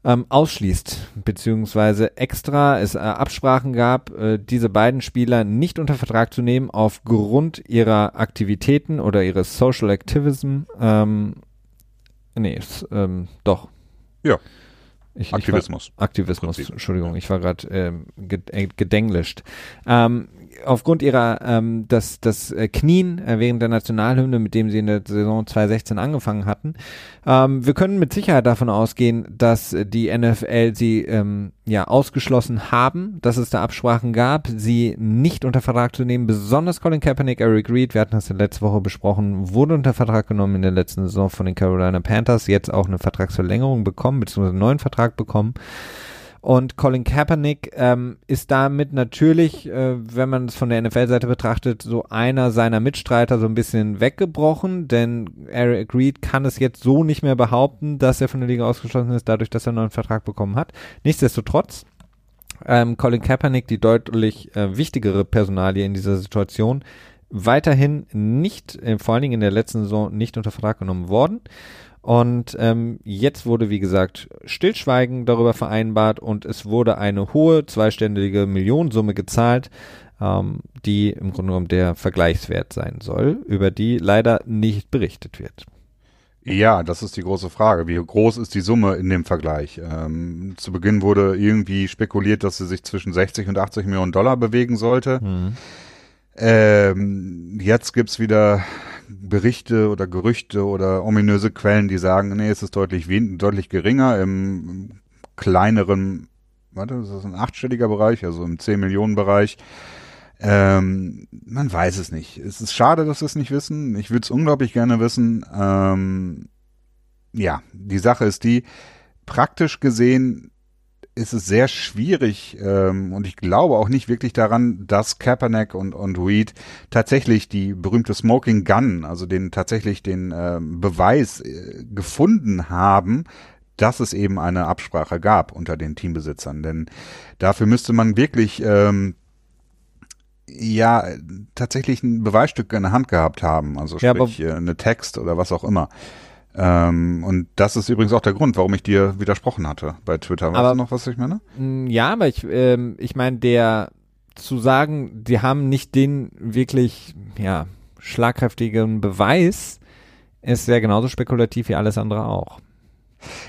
ähm, ausschließt, beziehungsweise extra es äh, Absprachen gab, äh, diese beiden Spieler nicht unter Vertrag zu nehmen aufgrund ihrer Aktivitäten oder ihres Social Activism. Ähm, nee, ähm, doch. Ja. Ich, Aktivismus. Ich war, Aktivismus, Entschuldigung, ich war gerade ähm, äh, gedenglischt. Ähm, aufgrund ihrer ähm, das das äh, Knien äh, während der Nationalhymne, mit dem sie in der Saison 2016 angefangen hatten. Ähm, wir können mit Sicherheit davon ausgehen, dass die NFL sie ähm, ja ausgeschlossen haben, dass es da Absprachen gab, sie nicht unter Vertrag zu nehmen. Besonders Colin Kaepernick, Eric Reed, wir hatten das letzte Woche besprochen, wurde unter Vertrag genommen in der letzten Saison von den Carolina Panthers, jetzt auch eine Vertragsverlängerung bekommen, beziehungsweise einen neuen Vertrag bekommen. Und Colin Kaepernick ähm, ist damit natürlich, äh, wenn man es von der NFL-Seite betrachtet, so einer seiner Mitstreiter so ein bisschen weggebrochen, denn Eric Reed kann es jetzt so nicht mehr behaupten, dass er von der Liga ausgeschlossen ist, dadurch, dass er einen neuen Vertrag bekommen hat. Nichtsdestotrotz, ähm, Colin Kaepernick, die deutlich äh, wichtigere Personalie in dieser Situation, weiterhin nicht, äh, vor allen Dingen in der letzten Saison, nicht unter Vertrag genommen worden. Und ähm, jetzt wurde, wie gesagt, Stillschweigen darüber vereinbart und es wurde eine hohe zweistellige Millionensumme gezahlt, ähm, die im Grunde genommen der Vergleichswert sein soll, über die leider nicht berichtet wird. Ja, das ist die große Frage. Wie groß ist die Summe in dem Vergleich? Ähm, zu Beginn wurde irgendwie spekuliert, dass sie sich zwischen 60 und 80 Millionen Dollar bewegen sollte. Mhm. Ähm, jetzt gibt's wieder Berichte oder Gerüchte oder ominöse Quellen, die sagen, nee, es ist deutlich, deutlich geringer im kleineren, warte, das ist ein achtstelliger Bereich, also im 10 Millionen Bereich. Ähm, man weiß es nicht. Es ist schade, dass wir es nicht wissen. Ich würde es unglaublich gerne wissen. Ähm, ja, die Sache ist die, praktisch gesehen ist es sehr schwierig ähm, und ich glaube auch nicht wirklich daran, dass Kaepernick und, und Reed tatsächlich die berühmte Smoking Gun, also den tatsächlich den ähm, Beweis äh, gefunden haben, dass es eben eine Absprache gab unter den Teambesitzern. Denn dafür müsste man wirklich ähm, ja tatsächlich ein Beweisstück in der Hand gehabt haben, also sprich ja, äh, eine Text oder was auch immer. Ähm, und das ist übrigens auch der Grund, warum ich dir widersprochen hatte bei Twitter. Weißt du noch, was ich meine? Ja, aber ich, ähm, ich meine, der zu sagen, die haben nicht den wirklich, ja, schlagkräftigen Beweis, ist ja genauso spekulativ wie alles andere auch.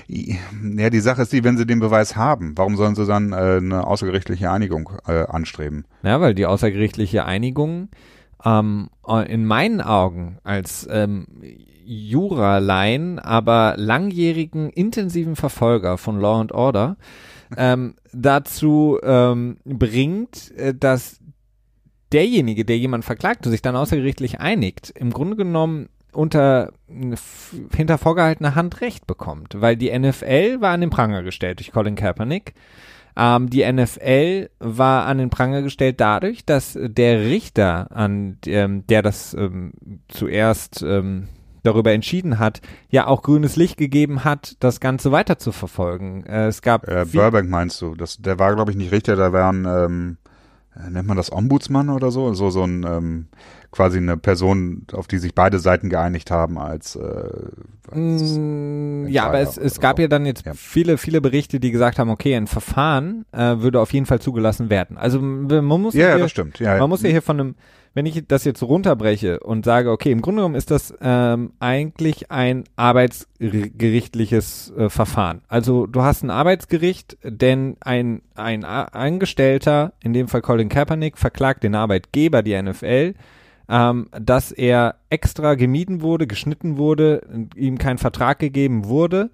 Ja, die Sache ist die, wenn sie den Beweis haben, warum sollen sie dann äh, eine außergerichtliche Einigung äh, anstreben? Ja, weil die außergerichtliche Einigung ähm, in meinen Augen als ähm, Juralein, aber langjährigen, intensiven Verfolger von Law and Order ähm, dazu ähm, bringt, äh, dass derjenige, der jemanden verklagt und sich dann außergerichtlich einigt, im Grunde genommen unter hinter vorgehaltener Hand Recht bekommt, weil die NFL war an den Pranger gestellt durch Colin Kaepernick. Ähm, die NFL war an den Pranger gestellt dadurch, dass der Richter, an ähm, der das ähm, zuerst ähm, darüber entschieden hat, ja auch grünes Licht gegeben hat, das Ganze weiter zu verfolgen. Äh, es gab äh, Burbank meinst du? Das, der war glaube ich nicht Richter, da waren ähm, äh, nennt man das Ombudsmann oder so, so so ein ähm, quasi eine Person, auf die sich beide Seiten geeinigt haben als, äh, als mm, ja, aber es, es gab so. ja dann jetzt ja. viele viele Berichte, die gesagt haben, okay, ein Verfahren äh, würde auf jeden Fall zugelassen werden. Also man muss ja, ja das stimmt. Ja, man muss ja hier von einem wenn ich das jetzt runterbreche und sage, okay, im Grunde genommen ist das ähm, eigentlich ein arbeitsgerichtliches äh, Verfahren. Also du hast ein Arbeitsgericht, denn ein, ein Angestellter, in dem Fall Colin Kaepernick, verklagt den Arbeitgeber, die NFL, ähm, dass er extra gemieden wurde, geschnitten wurde, ihm kein Vertrag gegeben wurde.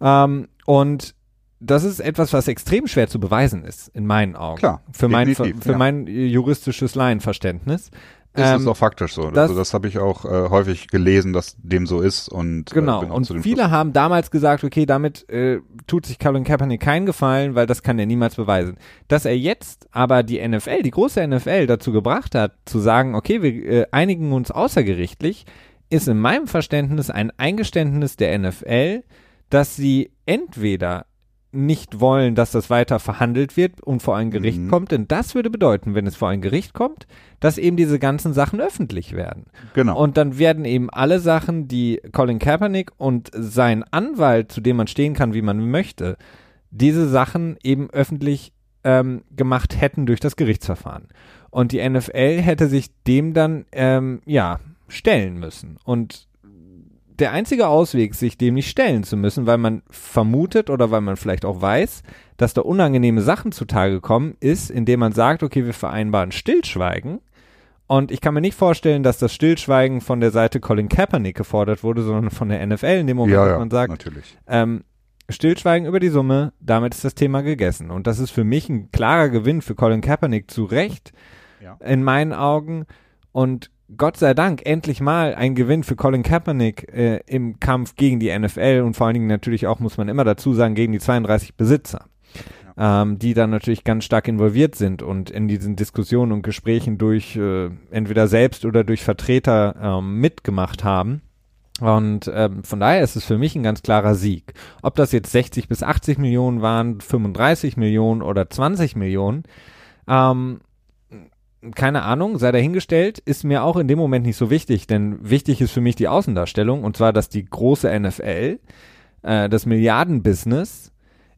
Ähm, und das ist etwas, was extrem schwer zu beweisen ist, in meinen Augen. Klar. Für mein, für, für ja. mein juristisches Laienverständnis. Das ähm, ist auch faktisch so. Das, also das habe ich auch äh, häufig gelesen, dass dem so ist und äh, genau. Äh, und viele Schluss. haben damals gesagt, okay, damit äh, tut sich Colin Kaepernick keinen Gefallen, weil das kann er niemals beweisen. Dass er jetzt aber die NFL, die große NFL, dazu gebracht hat, zu sagen, okay, wir äh, einigen uns außergerichtlich, ist in meinem Verständnis ein Eingeständnis der NFL, dass sie entweder nicht wollen, dass das weiter verhandelt wird und vor ein Gericht mhm. kommt, denn das würde bedeuten, wenn es vor ein Gericht kommt, dass eben diese ganzen Sachen öffentlich werden. Genau. Und dann werden eben alle Sachen, die Colin Kaepernick und sein Anwalt, zu dem man stehen kann, wie man möchte, diese Sachen eben öffentlich ähm, gemacht hätten durch das Gerichtsverfahren. Und die NFL hätte sich dem dann, ähm, ja, stellen müssen. Und der einzige Ausweg, sich dem nicht stellen zu müssen, weil man vermutet oder weil man vielleicht auch weiß, dass da unangenehme Sachen zutage kommen, ist, indem man sagt, okay, wir vereinbaren Stillschweigen. Und ich kann mir nicht vorstellen, dass das Stillschweigen von der Seite Colin Kaepernick gefordert wurde, sondern von der NFL in dem Moment, ja, ja, man sagt, natürlich. Ähm, Stillschweigen über die Summe, damit ist das Thema gegessen. Und das ist für mich ein klarer Gewinn für Colin Kaepernick zu Recht, ja. in meinen Augen. Und Gott sei Dank endlich mal ein Gewinn für Colin Kaepernick äh, im Kampf gegen die NFL und vor allen Dingen natürlich auch, muss man immer dazu sagen, gegen die 32 Besitzer. ähm, die dann natürlich ganz stark involviert sind und in diesen Diskussionen und Gesprächen durch äh, entweder selbst oder durch Vertreter ähm, mitgemacht haben. Und ähm, von daher ist es für mich ein ganz klarer Sieg. Ob das jetzt 60 bis 80 Millionen waren, 35 Millionen oder 20 Millionen, ähm, keine Ahnung, sei dahingestellt, ist mir auch in dem Moment nicht so wichtig, denn wichtig ist für mich die Außendarstellung und zwar, dass die große NFL, äh, das Milliardenbusiness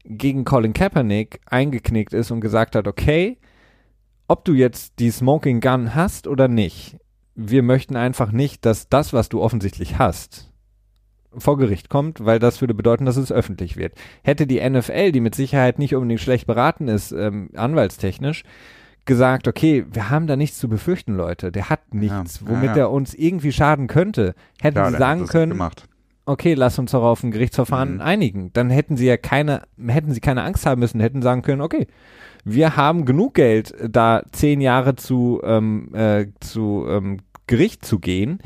gegen Colin Kaepernick eingeknickt ist und gesagt hat, okay, ob du jetzt die Smoking Gun hast oder nicht, wir möchten einfach nicht, dass das, was du offensichtlich hast, vor Gericht kommt, weil das würde bedeuten, dass es öffentlich wird. Hätte die NFL, die mit Sicherheit nicht unbedingt schlecht beraten ist, ähm, anwaltstechnisch, gesagt, okay, wir haben da nichts zu befürchten, Leute. Der hat nichts, ja, womit ja, ja. er uns irgendwie schaden könnte. Hätten Klar, sie sagen können, okay, lass uns doch auf ein Gerichtsverfahren mhm. einigen. Dann hätten sie ja keine, hätten sie keine Angst haben müssen, hätten sagen können, okay, wir haben genug Geld, da zehn Jahre zu, ähm, äh, zu ähm, Gericht zu gehen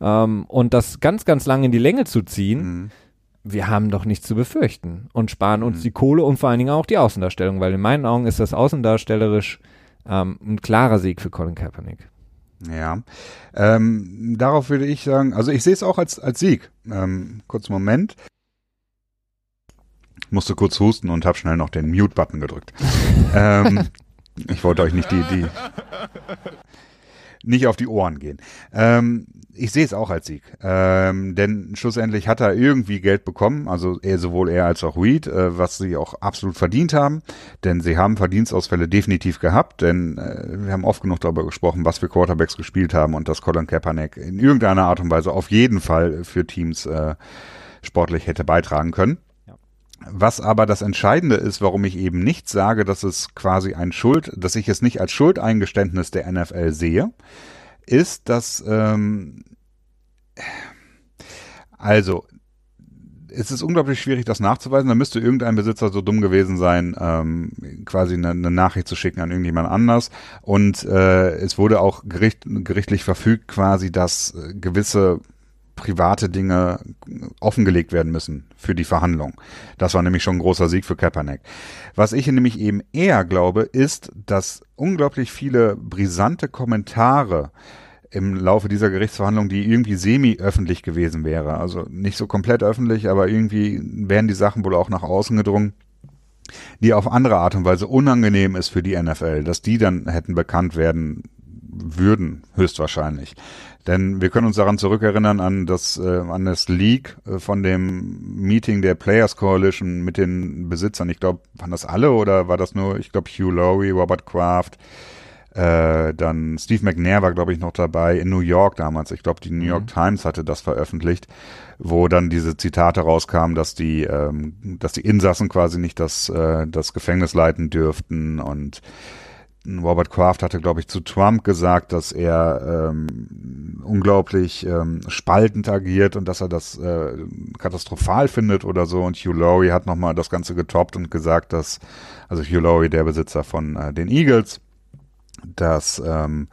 ähm, und das ganz, ganz lange in die Länge zu ziehen. Mhm. Wir haben doch nichts zu befürchten und sparen uns mhm. die Kohle und vor allen Dingen auch die Außendarstellung, weil in meinen Augen ist das außendarstellerisch ähm, ein klarer Sieg für Colin Kaepernick. Ja, ähm, darauf würde ich sagen, also ich sehe es auch als, als Sieg. Ähm, kurz Moment. Musste kurz husten und habe schnell noch den Mute-Button gedrückt. ähm, ich wollte euch nicht die, die nicht auf die Ohren gehen. Ähm, ich sehe es auch als Sieg. Ähm, denn schlussendlich hat er irgendwie Geld bekommen, also er, sowohl er als auch Reed, äh, was sie auch absolut verdient haben. Denn sie haben Verdienstausfälle definitiv gehabt, denn äh, wir haben oft genug darüber gesprochen, was für Quarterbacks gespielt haben und dass Colin Kaepernick in irgendeiner Art und Weise auf jeden Fall für Teams äh, sportlich hätte beitragen können. Was aber das Entscheidende ist, warum ich eben nicht sage, dass es quasi ein Schuld, dass ich es nicht als Schuldeingeständnis der NFL sehe, ist, dass ähm, also es ist unglaublich schwierig, das nachzuweisen. Da müsste irgendein Besitzer so dumm gewesen sein, ähm, quasi eine, eine Nachricht zu schicken an irgendjemand anders. Und äh, es wurde auch gericht, gerichtlich verfügt, quasi, dass äh, gewisse private Dinge offengelegt werden müssen für die Verhandlung. Das war nämlich schon ein großer Sieg für Kaepernick. Was ich nämlich eben eher glaube, ist, dass unglaublich viele brisante Kommentare im Laufe dieser Gerichtsverhandlung, die irgendwie semi-öffentlich gewesen wäre. Also nicht so komplett öffentlich, aber irgendwie wären die Sachen wohl auch nach außen gedrungen, die auf andere Art und Weise unangenehm ist für die NFL, dass die dann hätten bekannt werden würden, höchstwahrscheinlich. Denn wir können uns daran zurückerinnern an das, äh, an das Leak äh, von dem Meeting der Players Coalition mit den Besitzern. Ich glaube, waren das alle oder war das nur, ich glaube, Hugh Laurie, Robert Kraft, äh, dann Steve McNair war, glaube ich, noch dabei in New York damals. Ich glaube, die New York mhm. Times hatte das veröffentlicht, wo dann diese Zitate rauskamen, dass die, ähm, dass die Insassen quasi nicht das, äh, das Gefängnis leiten dürften und Robert Kraft hatte, glaube ich, zu Trump gesagt, dass er ähm, unglaublich ähm, spaltend agiert und dass er das äh, katastrophal findet oder so. Und Hugh Laurie hat nochmal das Ganze getoppt und gesagt, dass, also Hugh Laurie, der Besitzer von äh, den Eagles, dass, ähm,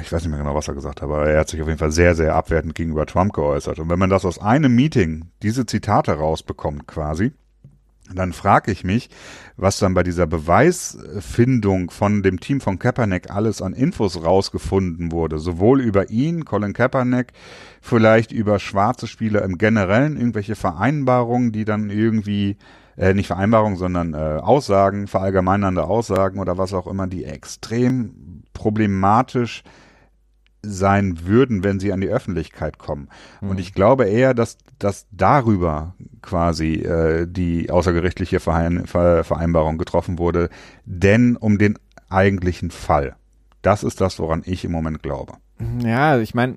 ich weiß nicht mehr genau, was er gesagt hat, aber er hat sich auf jeden Fall sehr, sehr abwertend gegenüber Trump geäußert. Und wenn man das aus einem Meeting, diese Zitate rausbekommt quasi, dann frage ich mich, was dann bei dieser Beweisfindung von dem Team von Kaepernick alles an Infos rausgefunden wurde. Sowohl über ihn, Colin Kaepernick, vielleicht über schwarze Spieler im Generellen, irgendwelche Vereinbarungen, die dann irgendwie, äh, nicht Vereinbarungen, sondern äh, Aussagen, verallgemeinernde Aussagen oder was auch immer, die extrem problematisch sein würden, wenn sie an die Öffentlichkeit kommen. Mhm. Und ich glaube eher, dass, dass darüber quasi äh, die außergerichtliche Verein, Vereinbarung getroffen wurde, denn um den eigentlichen Fall. Das ist das, woran ich im Moment glaube. Ja, ich meine,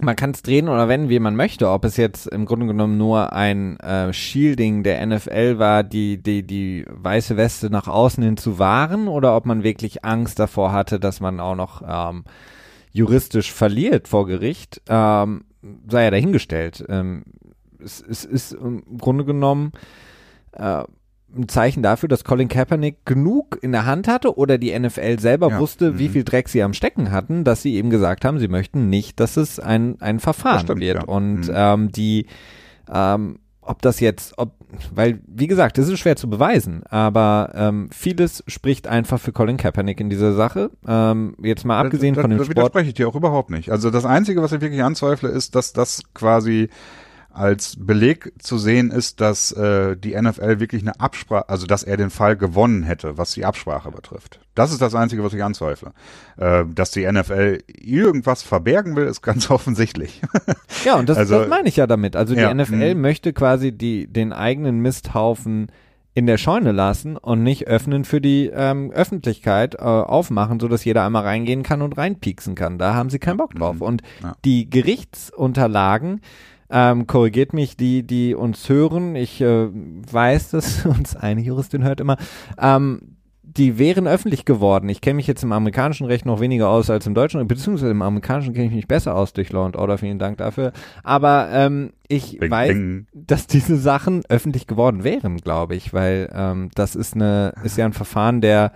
man kann es drehen oder wenden, wie man möchte. Ob es jetzt im Grunde genommen nur ein äh, Shielding der NFL war, die, die, die weiße Weste nach außen hin zu wahren, oder ob man wirklich Angst davor hatte, dass man auch noch ähm, juristisch verliert vor Gericht, ähm, sei ja dahingestellt. Ähm, es, es ist im Grunde genommen äh, ein Zeichen dafür, dass Colin Kaepernick genug in der Hand hatte oder die NFL selber ja. wusste, mhm. wie viel Dreck sie am Stecken hatten, dass sie eben gesagt haben, sie möchten nicht, dass es ein, ein Verfahren stimmt, wird. Ja. Und mhm. ähm, die ähm, ob das jetzt, ob, weil, wie gesagt, das ist schwer zu beweisen, aber ähm, vieles spricht einfach für Colin Kaepernick in dieser Sache. Ähm, jetzt mal abgesehen da, da, von dem da Sport. widerspreche ich dir auch überhaupt nicht. Also das Einzige, was ich wirklich anzweifle, ist, dass das quasi als Beleg zu sehen ist, dass äh, die NFL wirklich eine Absprache, also dass er den Fall gewonnen hätte, was die Absprache betrifft. Das ist das Einzige, was ich anzweifle. Äh, dass die NFL irgendwas verbergen will, ist ganz offensichtlich. Ja, und das, Also- das meine ich ja damit. Also die Ja, NFL mhm. möchte quasi die, den eigenen Misthaufen in der Scheune lassen und nicht öffnen für die ähm, Öffentlichkeit, äh, aufmachen, sodass jeder einmal reingehen kann und reinpieksen kann. Da haben sie keinen Bock drauf. Mhm. Und Ja. die Gerichtsunterlagen, ähm, korrigiert mich, die, die uns hören, ich äh, weiß, dass uns eine Juristin hört immer, ähm, die wären öffentlich geworden. Ich kenne mich jetzt im amerikanischen Recht noch weniger aus als im deutschen, beziehungsweise im amerikanischen kenne ich mich besser aus durch Law and Order, vielen Dank dafür. Aber ähm, ich Bing, weiß, bing. dass diese Sachen öffentlich geworden wären, glaube ich, weil ähm, das ist eine, ist ja ein Verfahren, der,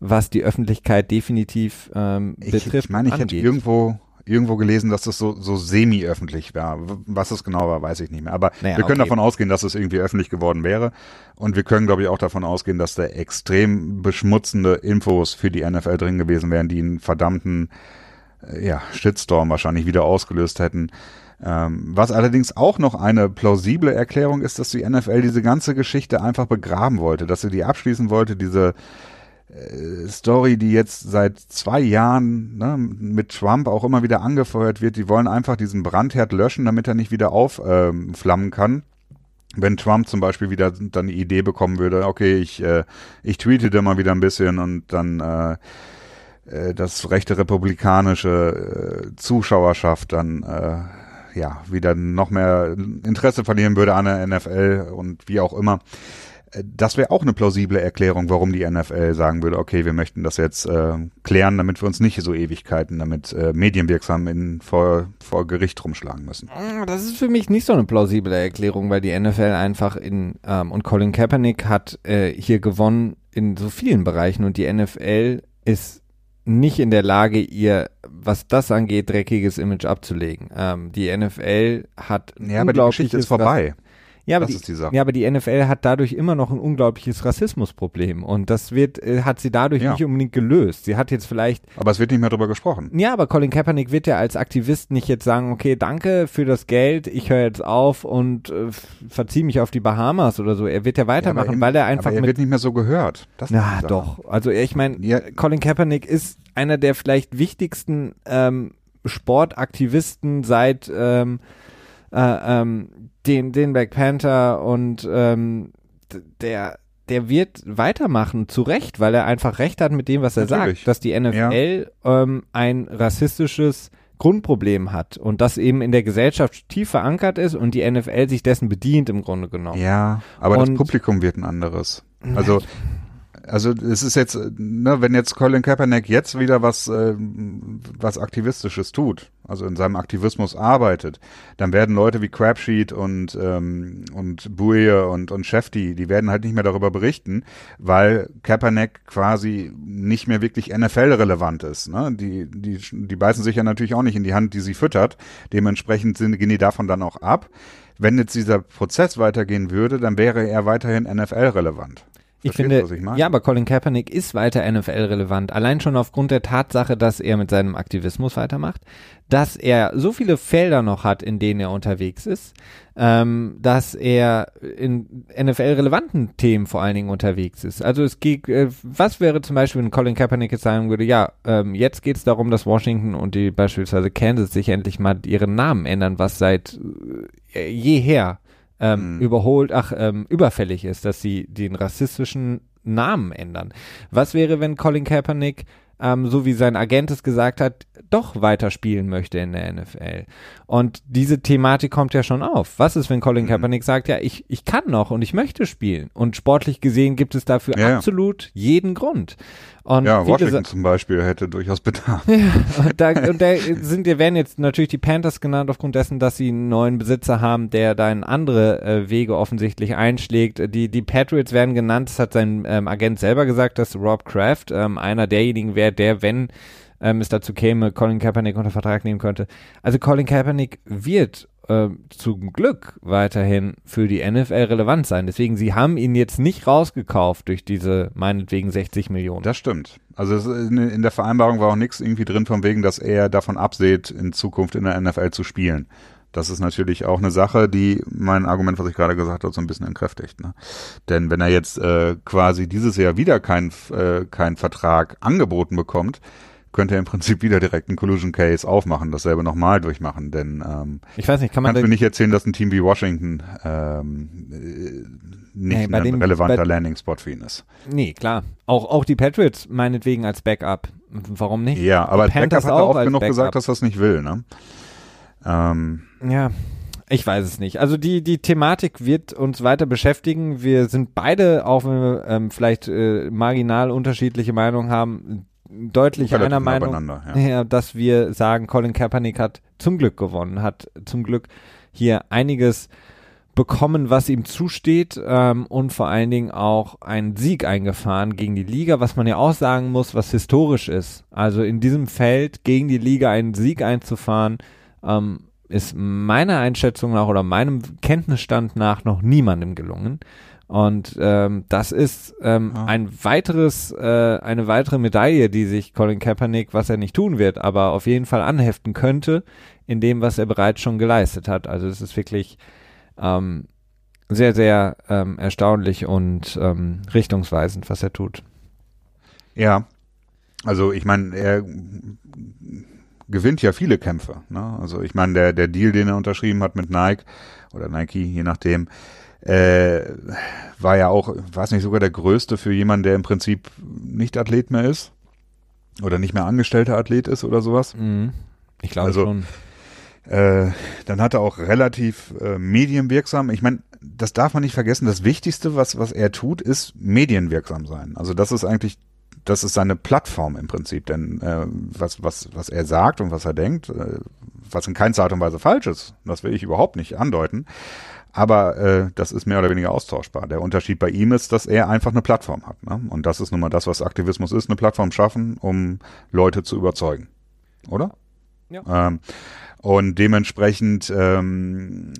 was die Öffentlichkeit definitiv ähm, Ich, betrifft, ich meine, ich hätte angeht. irgendwo irgendwo gelesen, dass das so, so semi-öffentlich war. Was es genau war, weiß ich nicht mehr. Aber Naja, wir können okay. davon ausgehen, dass es irgendwie öffentlich geworden wäre. Und wir können, glaube ich, auch davon ausgehen, dass da extrem beschmutzende Infos für die NFL drin gewesen wären, die einen verdammten äh, ja, Shitstorm wahrscheinlich wieder ausgelöst hätten. Ähm, was allerdings auch noch eine plausible Erklärung ist, dass die NFL diese ganze Geschichte einfach begraben wollte, dass sie die abschließen wollte, diese Story, die jetzt seit zwei Jahren ne, mit Trump auch immer wieder angefeuert wird. Die wollen einfach diesen Brandherd löschen, damit er nicht wieder aufflammen flammen kann. Wenn Trump zum Beispiel wieder dann die Idee bekommen würde, okay, ich, äh, ich tweete da mal wieder ein bisschen und dann äh, äh, das rechte republikanische äh, Zuschauerschaft dann äh, ja wieder noch mehr Interesse verlieren würde an der NFL und wie auch immer. Äh, Das wäre auch eine plausible Erklärung, warum die NFL sagen würde, okay, wir möchten das jetzt äh, klären, damit wir uns nicht so Ewigkeiten damit äh, medienwirksam in, vor, vor Gericht rumschlagen müssen. Das ist für mich nicht so eine plausible Erklärung, weil die NFL einfach in ähm, und Colin Kaepernick hat äh, hier gewonnen in so vielen Bereichen und die NFL ist nicht in der Lage, ihr, was das angeht, dreckiges Image abzulegen. Ähm, die NFL hat Ja, aber die Geschichte ist vorbei. Ja, aber Das die, ist die Sache. ja, aber die NFL hat dadurch immer noch ein unglaubliches Rassismusproblem und das wird, äh, hat sie dadurch Ja. nicht unbedingt gelöst. Sie hat jetzt vielleicht Aber es wird nicht mehr drüber gesprochen. ja, aber Colin Kaepernick wird ja als Aktivist nicht jetzt sagen, okay, danke für das Geld, ich höre jetzt auf und äh, verziehe mich auf die Bahamas oder so. Er wird ja weitermachen, Ja, im- weil er einfach aber er wird nicht mehr so gehört. Das Sache. doch. Also ich meine, Ja. Colin Kaepernick ist einer der vielleicht wichtigsten ähm, Sportaktivisten seit ähm, äh, ähm, den, den Black Panther und ähm, der der wird weitermachen, zu Recht, weil er einfach recht hat mit dem, was er Natürlich. sagt, dass die NFL ähm, ein rassistisches Grundproblem hat und das eben in der Gesellschaft tief verankert ist und die NFL sich dessen bedient im Grunde genommen. Ja, aber Und- das Publikum wird ein anderes. Also, also es ist jetzt, ne, wenn jetzt Colin Kaepernick jetzt wieder was, äh, was Aktivistisches tut, also in seinem Aktivismus arbeitet, dann werden Leute wie Crabsheet und ähm, und Buie und und Shefty, die werden halt nicht mehr darüber berichten, weil Kaepernick quasi nicht mehr wirklich NFL-relevant ist. Ne? Die die die beißen sich ja natürlich auch nicht in die Hand, die sie füttert. Dementsprechend sind, gehen die davon dann auch ab. Wenn jetzt dieser Prozess weitergehen würde, dann wäre er weiterhin NFL-relevant. Ich Verstehst finde, ich ja, aber Colin Kaepernick ist weiter NFL-relevant. Allein schon aufgrund der Tatsache, dass er mit seinem Aktivismus weitermacht, dass er so viele Felder noch hat, in denen er unterwegs ist, ähm, dass er in NFL-relevanten Themen vor allen Dingen unterwegs ist. Also es geht, äh, was wäre zum Beispiel, wenn Colin Kaepernick jetzt sagen würde, ja, ähm, jetzt geht es darum, dass Washington und die beispielsweise Kansas sich endlich mal ihren Namen ändern, was seit äh, jeher ähm, Mhm. überholt, ach, ähm, überfällig ist, dass sie den rassistischen Namen ändern. Was wäre, wenn Colin Kaepernick, ähm, so wie sein Agent es gesagt hat, doch weiterspielen möchte in der NFL? Und diese Thematik kommt ja schon auf. Was ist, wenn Colin Mhm. Kaepernick sagt, ja, ich, ich kann noch und ich möchte spielen? Und sportlich gesehen gibt es dafür Ja, ja. absolut jeden Grund. Und Ja, Washington zum Beispiel hätte durchaus Bedarf. und da, und da sind, werden jetzt natürlich die Panthers genannt aufgrund dessen, dass sie einen neuen Besitzer haben, der da in andere äh, Wege offensichtlich einschlägt. Die, die Patriots werden genannt, das hat sein ähm, Agent selber gesagt, dass Rob Kraft ähm, einer derjenigen wäre, der, wenn ähm, es dazu käme, Colin Kaepernick unter Vertrag nehmen könnte. Also Colin Kaepernick wird äh, zum Glück weiterhin für die NFL relevant sein. Deswegen, sie haben ihn jetzt nicht rausgekauft durch diese meinetwegen 60 Millionen. Das stimmt. Also in, der Vereinbarung war auch nichts irgendwie drin von wegen, dass er davon absieht, in Zukunft in der NFL zu spielen. Das ist natürlich auch eine Sache, die mein Argument, was ich gerade gesagt habe, so ein bisschen entkräftigt. Ne? Denn wenn er jetzt äh, quasi dieses Jahr wieder keinen äh, kein Vertrag angeboten bekommt, könnte er im Prinzip wieder direkt einen Collusion Case aufmachen, dasselbe nochmal durchmachen. Denn ähm, ich weiß nicht, kann man kannst mir nicht erzählen, dass ein Team wie Washington ähm, äh, nicht Nee, ein dem- relevanter Landing-Spot für ihn ist. Nee, klar. Auch, auch die Patriots meinetwegen als Backup. Warum nicht? Ja, aber als Panthers Backup hat er auch oft genug Backup. gesagt, dass er es nicht will. Ne? Ähm, Ja, ich weiß es nicht. Also die, die Thematik wird uns weiter beschäftigen. Wir sind beide, auch wenn wir ähm, vielleicht äh, marginal unterschiedliche Meinungen haben, deutlich einer Meinung, ja. ja, dass wir sagen, Colin Kaepernick hat zum Glück gewonnen, hat zum Glück hier einiges bekommen, was ihm zusteht ähm, und vor allen Dingen auch einen Sieg eingefahren gegen die Liga, was man ja auch sagen muss, was historisch ist. Also in diesem Feld gegen die Liga einen Sieg einzufahren, ähm, ist meiner Einschätzung nach oder meinem Kenntnisstand nach noch niemandem gelungen. Und ähm, das ist ähm, Ja. ein weiteres, äh, eine weitere Medaille, die sich Colin Kaepernick, was er nicht tun wird, aber auf jeden Fall anheften könnte, in dem, was er bereits schon geleistet hat. Also es ist wirklich ähm, sehr, sehr ähm, erstaunlich und ähm, richtungsweisend, was er tut. Ja, also ich meine, er gewinnt ja viele Kämpfe. Ne? Also ich meine, der, der Deal, den er unterschrieben hat mit Nike oder Nike, je nachdem, äh, war ja auch, weiß nicht, sogar der größte für jemanden, der im Prinzip nicht Athlet mehr ist oder nicht mehr angestellter Athlet ist oder sowas. Mhm. Ich glaube Also, schon. Äh, dann hat er auch relativ äh, medienwirksam. Ich meine, das darf man nicht vergessen. Das Wichtigste, was was er tut, ist medienwirksam sein. Also das ist eigentlich, das ist seine Plattform im Prinzip. Denn äh, was was was er sagt und was er denkt, äh, was in keinster Art und Weise falsch ist, das will ich überhaupt nicht andeuten. Aber äh, das ist mehr oder weniger austauschbar. Der Unterschied bei ihm ist, dass er einfach eine Plattform hat. Ne? Und das ist nun mal das, was Aktivismus ist, eine Plattform schaffen, um Leute zu überzeugen. Oder? Ja. Ähm, und dementsprechend ähm,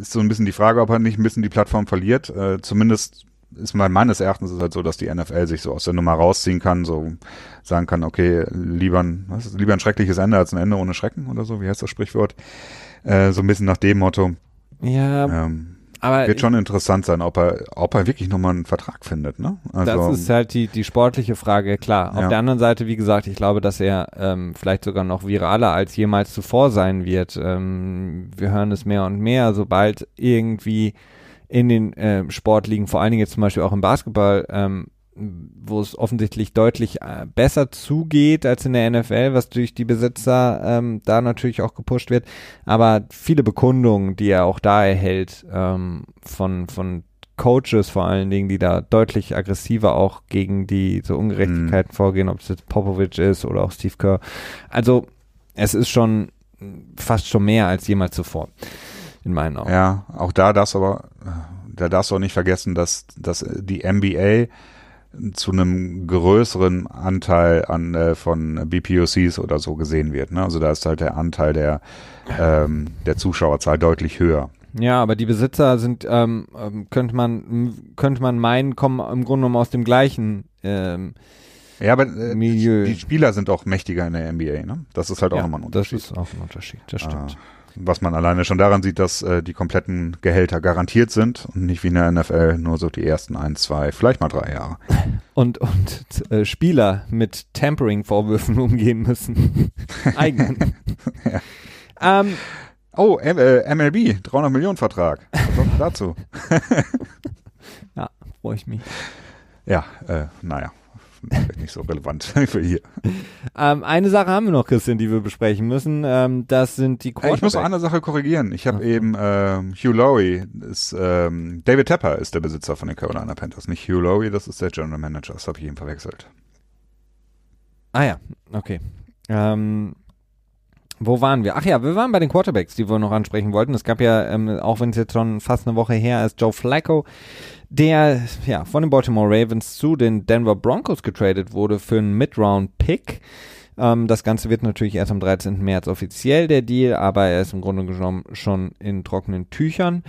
ist so ein bisschen die Frage, ob er nicht ein bisschen die Plattform verliert. Äh, zumindest ist mein, meines Erachtens ist es halt so, dass die NFL sich so aus der Nummer rausziehen kann, so sagen kann, okay, lieber ein, was ist, lieber ein schreckliches Ende als ein Ende ohne Schrecken oder so, wie heißt das Sprichwort? Äh, so ein bisschen nach dem Motto. Ja, Ähm, aber wird schon interessant sein, ob er, ob er wirklich nochmal einen Vertrag findet, ne? Also, das ist halt die, die sportliche Frage, klar. Auf Ja. der anderen Seite, wie gesagt, ich glaube, dass er ähm, vielleicht sogar noch viraler als jemals zuvor sein wird. Ähm, wir hören es mehr und mehr, sobald irgendwie in den äh, Sportligen, vor allen Dingen jetzt zum Beispiel auch im Basketball, ähm, wo es offensichtlich deutlich äh, besser zugeht als in der NFL, was durch die Besitzer ähm, da natürlich auch gepusht wird. Aber viele Bekundungen, die er auch da erhält, ähm, von, von Coaches vor allen Dingen, die da deutlich aggressiver auch gegen die so Ungerechtigkeiten vorgehen, ob es jetzt Popovich ist oder auch Steve Kerr. Also es ist schon fast schon mehr als jemals zuvor, in meinen Augen. Ja, auch da darfst du aber, da darfst du auch nicht vergessen, dass, dass die NBA zu einem größeren Anteil an äh, von BPOCs oder so gesehen wird. Ne? Also da ist halt der Anteil der, ähm, der Zuschauerzahl deutlich höher. Ja, aber die Besitzer sind, ähm, ähm, könnte man, könnte man meinen, kommen im Grunde genommen aus dem gleichen ähm, Ja, aber äh, Milieu. die Spieler sind auch mächtiger in der NBA. Ne? Das ist halt auch ja, nochmal ein das Unterschied. ist auch ein Unterschied, das Ah, stimmt. Was man alleine schon daran sieht, dass äh, die kompletten Gehälter garantiert sind und nicht wie in der NFL nur so die ersten ein, zwei, vielleicht mal drei Jahre. Und, und äh, Spieler mit Tampering-Vorwürfen umgehen müssen. Eigenen. ähm, Oh, M äh, MLB, 300 Millionen Vertrag. Was kommt denn dazu? ja, freue ich mich. Ja, äh, naja, nicht so relevant für hier. Ähm, eine Sache haben wir noch, Christian, die wir besprechen müssen. Ähm, das sind die Quarterbacks. ich muss noch eine Sache korrigieren. Ich habe eben ähm, Hugh Laurie, ist, ähm, David Tepper ist der Besitzer von den Carolina Panthers. Nicht Hugh Laurie, das ist der General Manager. Das habe ich eben verwechselt. Ah ja, okay. Ähm, wo waren wir? Ach ja, wir waren bei den Quarterbacks, die wir noch ansprechen wollten. Es gab ja, ähm, auch wenn es jetzt schon fast eine Woche her ist, Joe Flacco, der ja von den Baltimore Ravens zu den Denver Broncos getradet wurde für einen Mid-Round-Pick. Ähm, das Ganze wird natürlich erst am 13. März offiziell der Deal, aber er ist im Grunde genommen schon in trockenen Tüchern.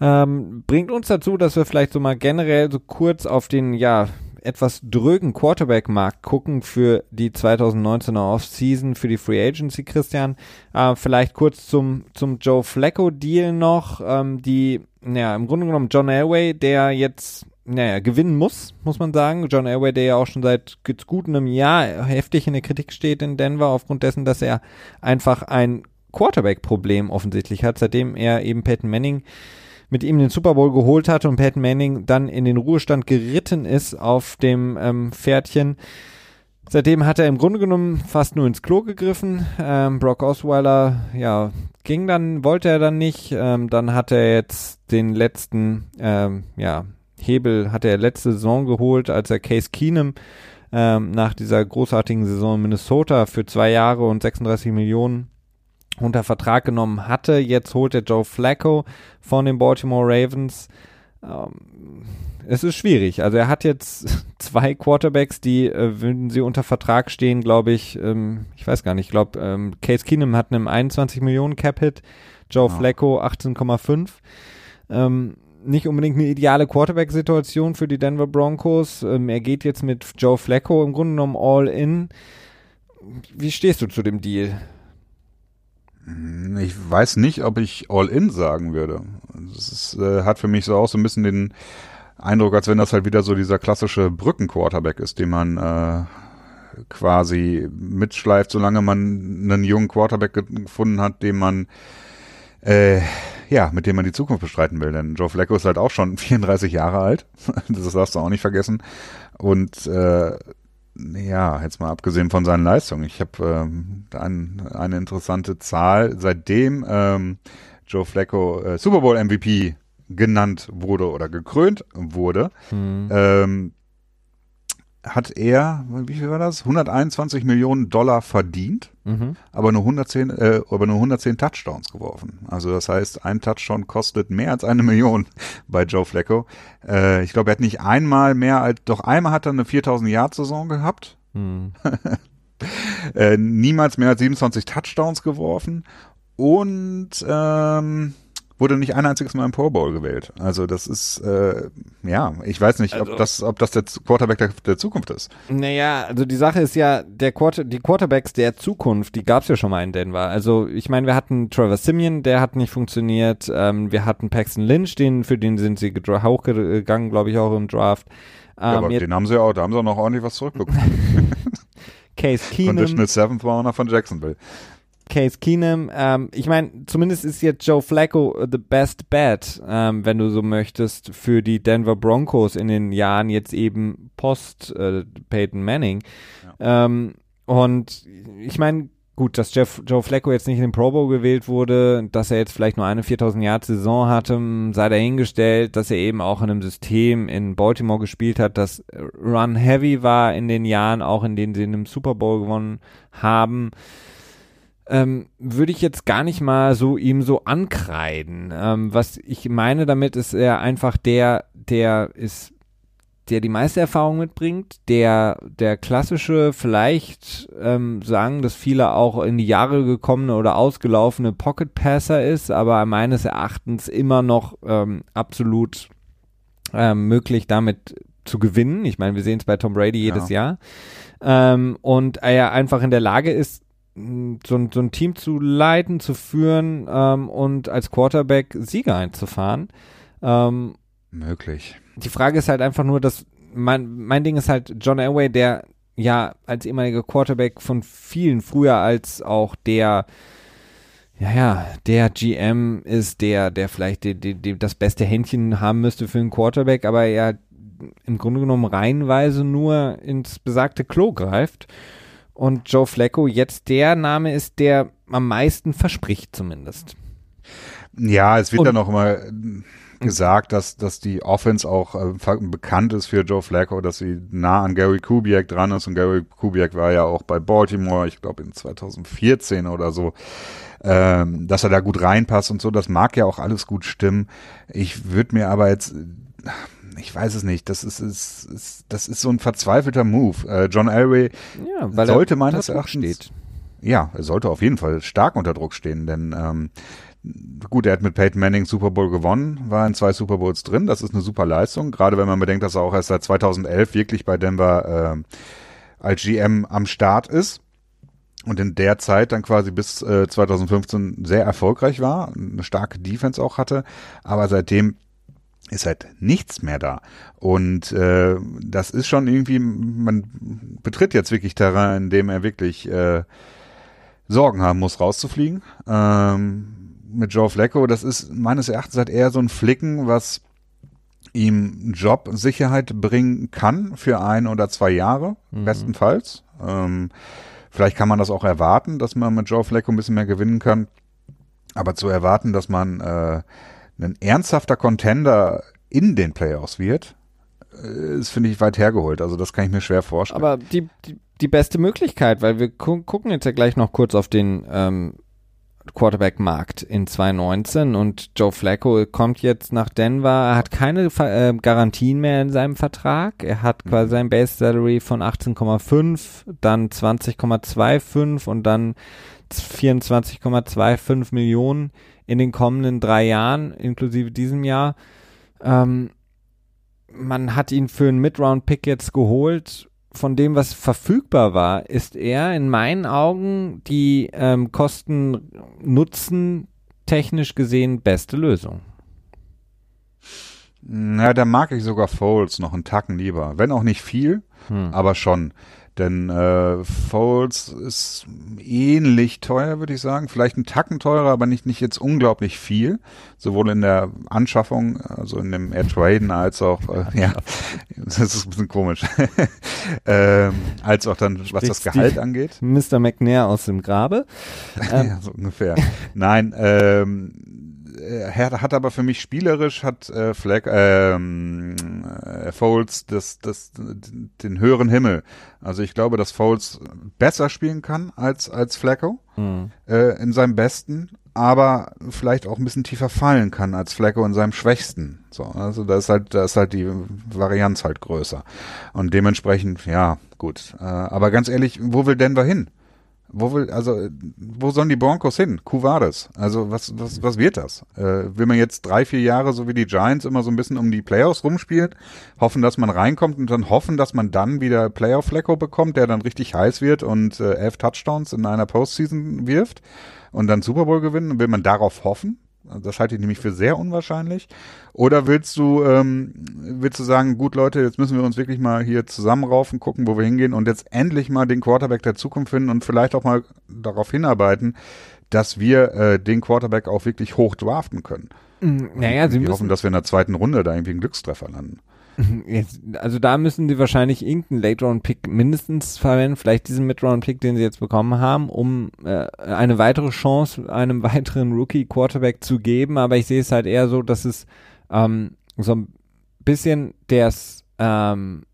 Ähm, bringt uns dazu, dass wir vielleicht so mal generell so kurz auf den, ja, etwas drögen Quarterback-Markt gucken für die 2019er Offseason, für die Free Agency, Christian. Äh, vielleicht kurz zum, zum Joe Flacco-Deal noch. Ähm, die, ja, im Grunde genommen John Elway, der jetzt naja, gewinnen muss, muss man sagen. John Elway, der ja auch schon seit gut einem Jahr heftig in der Kritik steht in Denver, aufgrund dessen, dass er einfach ein Quarterback-Problem offensichtlich hat, seitdem er eben Peyton Manning mit ihm den Super Bowl geholt hatte und Peyton Manning dann in den Ruhestand geritten ist auf dem ähm, Pferdchen. Seitdem hat er im Grunde genommen fast nur ins Klo gegriffen. Ähm, Brock Osweiler, ja, ging dann, wollte er dann nicht. Ähm, dann hat er jetzt den letzten, ähm, ja, Hebel hat er letzte Saison geholt, als er Case Keenum ähm, nach dieser großartigen Saison in Minnesota für zwei Jahre und 36 Millionen unter Vertrag genommen hatte. Jetzt holt er Joe Flacco von den Baltimore Ravens. Ähm, es ist schwierig. Also er hat jetzt zwei Quarterbacks, die, äh, wenn sie unter Vertrag stehen, glaube ich, ähm, ich weiß gar nicht, ich glaube, ähm, Case Keenum hat einen 21 Millionen Cap-Hit, Joe ja. Flacco 18,5. Ähm, nicht unbedingt eine ideale Quarterback-Situation für die Denver Broncos. Ähm, er geht jetzt mit Joe Flacco im Grunde genommen all in. Wie stehst du zu dem Deal? Hm, ich weiß nicht, ob ich all in sagen würde. Das äh, hat für mich so auch so ein bisschen den Eindruck, als wenn das halt wieder so dieser klassische Brücken-Quarterback ist, den man äh, quasi mitschleift, solange man einen jungen Quarterback gefunden hat, den man äh, ja, mit dem man die Zukunft bestreiten will. Denn Joe Flacco ist halt auch schon 34 Jahre alt. das darfst du auch nicht vergessen. Und äh, ja, jetzt mal abgesehen von seinen Leistungen. Ich habe ähm, ein, eine interessante Zahl. Seitdem ähm, Joe Flacco äh, Super Bowl MVP genannt wurde oder gekrönt wurde, hm. ähm, hat er, wie viel war das? 121 Millionen Dollar verdient, mhm. aber nur 110, äh, aber nur 110 Touchdowns geworfen. Also das heißt, ein Touchdown kostet mehr als eine Million bei Joe Flacco. Äh, ich glaube, er hat nicht einmal mehr als, doch einmal hat er eine 4000 Yard Saison gehabt. Mhm. äh, niemals mehr als 27 Touchdowns geworfen und ähm, wurde nicht ein einziges Mal im Pro Bowl gewählt. Also das ist, äh, ja, ich weiß nicht, also, ob das, ob das der Quarterback der, der, Zukunft ist. Naja, also die Sache ist ja, der Quarter, die Quarterbacks der Zukunft, die gab es ja schon mal in Denver. Also ich meine, wir hatten Trevor Simeon, der hat nicht funktioniert. Ähm, wir hatten Paxton Lynch, den, für den sind sie hochgegangen, glaube ich, auch im Draft. Ähm, ja, aber den haben sie auch, da haben sie auch noch ordentlich was zurückbekommen. Case Keenum. Conditional Seventh war noch von Jacksonville. Case Keenum. Ähm, ich meine, zumindest ist jetzt Joe Flacco the best bet, ähm, wenn du so möchtest, für die Denver Broncos in den Jahren jetzt eben post äh, Peyton Manning. Ja. Ähm, und ich meine, gut, dass Jeff, Joe Flacco jetzt nicht in den Pro Bowl gewählt wurde, dass er jetzt vielleicht nur eine 4000 Yard Saison hatte, sei dahingestellt, dass er eben auch in einem System in Baltimore gespielt hat, das Run Heavy war in den Jahren, auch in denen sie in einem Super Bowl gewonnen haben ähm, würde ich jetzt gar nicht mal so ihm so ankreiden. Ähm, was ich meine damit ist er einfach der, der ist, der die meiste Erfahrung mitbringt, der der klassische, vielleicht ähm, sagen, dass viele auch in die Jahre gekommene oder ausgelaufene Pocket Passer ist, aber meines Erachtens immer noch ähm, absolut ähm, möglich damit zu gewinnen. Ich meine, wir sehen es bei Tom Brady jedes ja. Jahr. Ähm, und er einfach in der Lage ist, so, ein, so ein Team zu leiten, zu führen ähm, und als Quarterback Sieger einzufahren. Ähm, Möglich. Die Frage ist halt einfach nur, dass mein, mein Ding ist halt John Elway, der ja als ehemaliger Quarterback von vielen früher als auch der ja, ja, der GM ist der, der vielleicht die, die, die, das beste Händchen haben müsste für einen Quarterback, aber er im Grunde genommen reihenweise nur ins besagte Klo greift und Joe Flacco jetzt der Name ist, der am meisten verspricht zumindest. Ja, es wird und, dann auch immer gesagt, dass, dass die Offense auch äh, bekannt ist für Joe Flacco, dass sie nah an Gary Kubiak dran ist und Gary Kubiak war ja auch bei Baltimore, ich glaube in 2014 oder so, ähm, dass er da gut reinpasst und so, das mag ja auch alles gut stimmen. Ich würde mir aber jetzt ich weiß es nicht. Das ist, ist, ist das ist so ein verzweifelter Move. Äh, John Elway ja, sollte meines Erachtens steht. Ja, er sollte auf jeden Fall stark unter Druck stehen, denn ähm, gut, er hat mit Peyton Manning Super Bowl gewonnen, war in zwei Super Bowls drin. Das ist eine super Leistung, gerade wenn man bedenkt, dass er auch erst seit 2011 wirklich bei Denver äh, als GM am Start ist und in der Zeit dann quasi bis äh, 2015 sehr erfolgreich war, eine starke Defense auch hatte, aber seitdem ist halt nichts mehr da. Und äh, das ist schon irgendwie, man betritt jetzt wirklich Terrain, in dem er wirklich äh, Sorgen haben muss, rauszufliegen. Ähm, mit Joe Flacco, das ist meines Erachtens halt eher so ein Flicken, was ihm Jobsicherheit bringen kann für ein oder zwei Jahre, mhm. bestenfalls. Ähm, vielleicht kann man das auch erwarten, dass man mit Joe Flacco ein bisschen mehr gewinnen kann. Aber zu erwarten, dass man äh, ein ernsthafter Contender in den Playoffs wird, äh, ist, finde ich, weit hergeholt. Also das kann ich mir schwer vorstellen. Aber die, die, die beste Möglichkeit, weil wir gu gucken jetzt ja gleich noch kurz auf den ähm, Quarterback-Markt in 2019 und Joe Flacco kommt jetzt nach Denver. Er hat keine äh, Garantien mehr in seinem Vertrag. Er hat quasi mhm. sein Base Salary von 18,5, dann 20,25 und dann 24,25 Millionen in den kommenden drei Jahren, inklusive diesem Jahr. Ähm, man hat ihn für einen Mid-Round-Pick jetzt geholt. Von dem, was verfügbar war, ist er in meinen Augen die ähm, Kosten-Nutzen technisch gesehen beste Lösung. Na, da mag ich sogar Foles noch einen Tacken lieber. Wenn auch nicht viel, hm. aber schon. Denn äh, Foles ist ähnlich teuer, würde ich sagen. Vielleicht ein Tacken teurer, aber nicht, nicht jetzt unglaublich viel. Sowohl in der Anschaffung, also in dem Air-Traden, als auch, äh, ja, das ist ein bisschen komisch, ähm, als auch dann, was das Gehalt angeht. Mr. McNair aus dem Grabe. Ähm, ja, so ungefähr. Nein, ähm, er hat aber für mich spielerisch hat äh, Flag, ähm, äh, Foles das, das, den höheren Himmel. Also ich glaube, dass Foles besser spielen kann als als Flacco mhm. äh, in seinem besten, aber vielleicht auch ein bisschen tiefer fallen kann als Flacco in seinem schwächsten. So, also da ist halt da ist halt die Varianz halt größer und dementsprechend ja gut. Äh, aber ganz ehrlich, wo will Denver hin? Wo will, also, wo sollen die Broncos hin? Kuvares. Also, was, was, was wird das? Äh, will man jetzt drei, vier Jahre, so wie die Giants, immer so ein bisschen um die Playoffs rumspielt, hoffen, dass man reinkommt und dann hoffen, dass man dann wieder Playoff-Flecko bekommt, der dann richtig heiß wird und äh, elf Touchdowns in einer Postseason wirft und dann Super Bowl gewinnen? Will man darauf hoffen? Das halte ich nämlich für sehr unwahrscheinlich. Oder willst du, ähm, willst du sagen, gut Leute, jetzt müssen wir uns wirklich mal hier zusammenraufen, gucken, wo wir hingehen und jetzt endlich mal den Quarterback der Zukunft finden und vielleicht auch mal darauf hinarbeiten, dass wir äh, den Quarterback auch wirklich hoch draften können. Naja, sie wir hoffen, dass wir in der zweiten Runde da irgendwie einen Glückstreffer landen. Jetzt, also da müssen sie wahrscheinlich irgendeinen Late-Round-Pick mindestens verwenden, vielleicht diesen Mid-Round-Pick, den sie jetzt bekommen haben, um äh, eine weitere Chance einem weiteren Rookie-Quarterback zu geben. Aber ich sehe es halt eher so, dass es ähm, so ein bisschen das, ähm,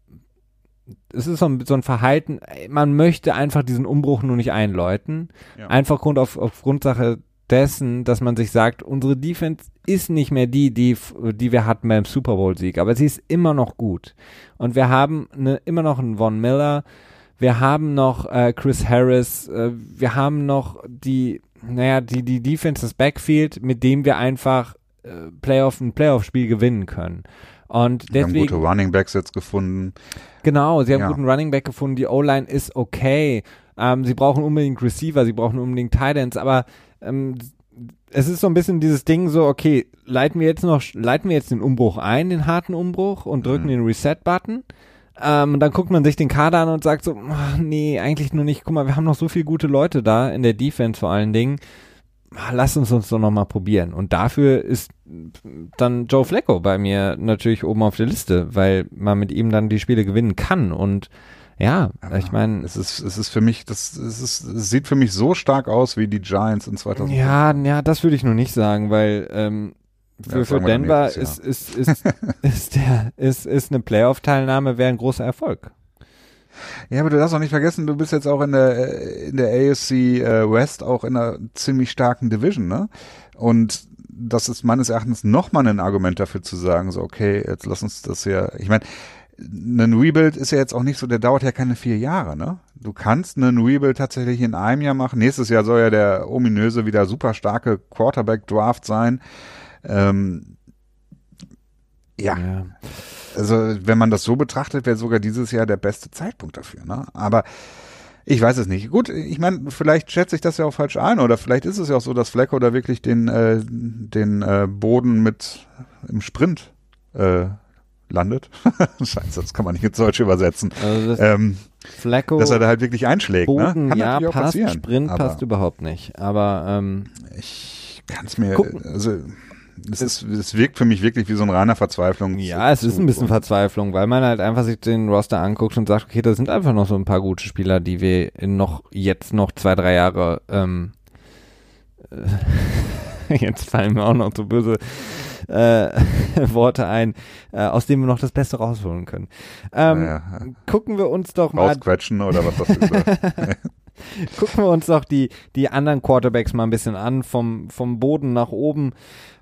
es ist so ein, so ein Verhalten, man möchte einfach diesen Umbruch nur nicht einläuten. Ja. Einfach Grund auf, auf Grundsache dessen, dass man sich sagt, unsere Defense ist nicht mehr die, die, die wir hatten beim Super Bowl-Sieg, aber sie ist immer noch gut. Und wir haben eine, immer noch einen Von Miller, wir haben noch äh, Chris Harris, äh, wir haben noch die, naja, die, die Defense, das Backfield, mit dem wir einfach äh, Playoff, ein Playoff-Spiel gewinnen können. Und deswegen, sie haben gute Running Backs jetzt gefunden. Genau, sie haben ja. guten Running Back gefunden. Die O-Line ist okay. Ähm, sie brauchen unbedingt Receiver, sie brauchen unbedingt Titans, aber ähm, es ist so ein bisschen dieses Ding so, okay, leiten wir jetzt noch, leiten wir jetzt den Umbruch ein, den harten Umbruch und drücken mhm. den Reset-Button. Ähm, und dann guckt man sich den Kader an und sagt so, ach, nee, eigentlich nur nicht. Guck mal, wir haben noch so viele gute Leute da, in der Defense vor allen Dingen. Lass uns uns doch nochmal probieren. Und dafür ist dann Joe Flacco bei mir natürlich oben auf der Liste, weil man mit ihm dann die Spiele gewinnen kann. Und ja, Aber ich meine. Es ist, es ist für mich, das, es ist, es sieht für mich so stark aus wie die Giants in 2000. Ja, ja, das würde ich nur nicht sagen, weil, ähm, für, ja, für Denver ist, ist, ist, ist, der, ist, ist eine Playoff-Teilnahme wäre ein großer Erfolg. Ja, aber du darfst auch nicht vergessen, du bist jetzt auch in der in der AFC äh, West auch in einer ziemlich starken Division, ne? Und das ist meines Erachtens nochmal ein Argument dafür zu sagen, so, okay, jetzt lass uns das ja, ich meine, ein Rebuild ist ja jetzt auch nicht so, der dauert ja keine vier Jahre, ne? Du kannst einen Rebuild tatsächlich in einem Jahr machen. Nächstes Jahr soll ja der ominöse, wieder super starke Quarterback-Draft sein. Ähm, ja. ja. Also, wenn man das so betrachtet, wäre sogar dieses Jahr der beste Zeitpunkt dafür, ne? Aber ich weiß es nicht. Gut, ich meine, vielleicht schätze ich das ja auch falsch ein oder vielleicht ist es ja auch so, dass Flecko da wirklich den, äh, den äh, Boden mit im Sprint äh, landet. Scheiße, das kann man nicht ins Deutsche übersetzen. Also ähm, Flacco, dass er da halt wirklich einschlägt. Ne? Boden, ne? Kann ja, passt, Sprint passt überhaupt nicht. Aber ähm, ich kann es mir, gucken. also es, ist, es wirkt für mich wirklich wie so ein reiner Verzweiflung. Ja, es ist ein bisschen Verzweiflung, weil man halt einfach sich den Roster anguckt und sagt, okay, da sind einfach noch so ein paar gute Spieler, die wir noch jetzt noch zwei, drei Jahre ähm, jetzt fallen mir auch noch so böse äh, Worte ein, äh, aus denen wir noch das Beste rausholen können. Ähm, ja. Gucken wir uns doch mal. Rausquetschen oder was du gesagt? Gucken wir uns doch die, die anderen Quarterbacks mal ein bisschen an, vom, vom Boden nach oben.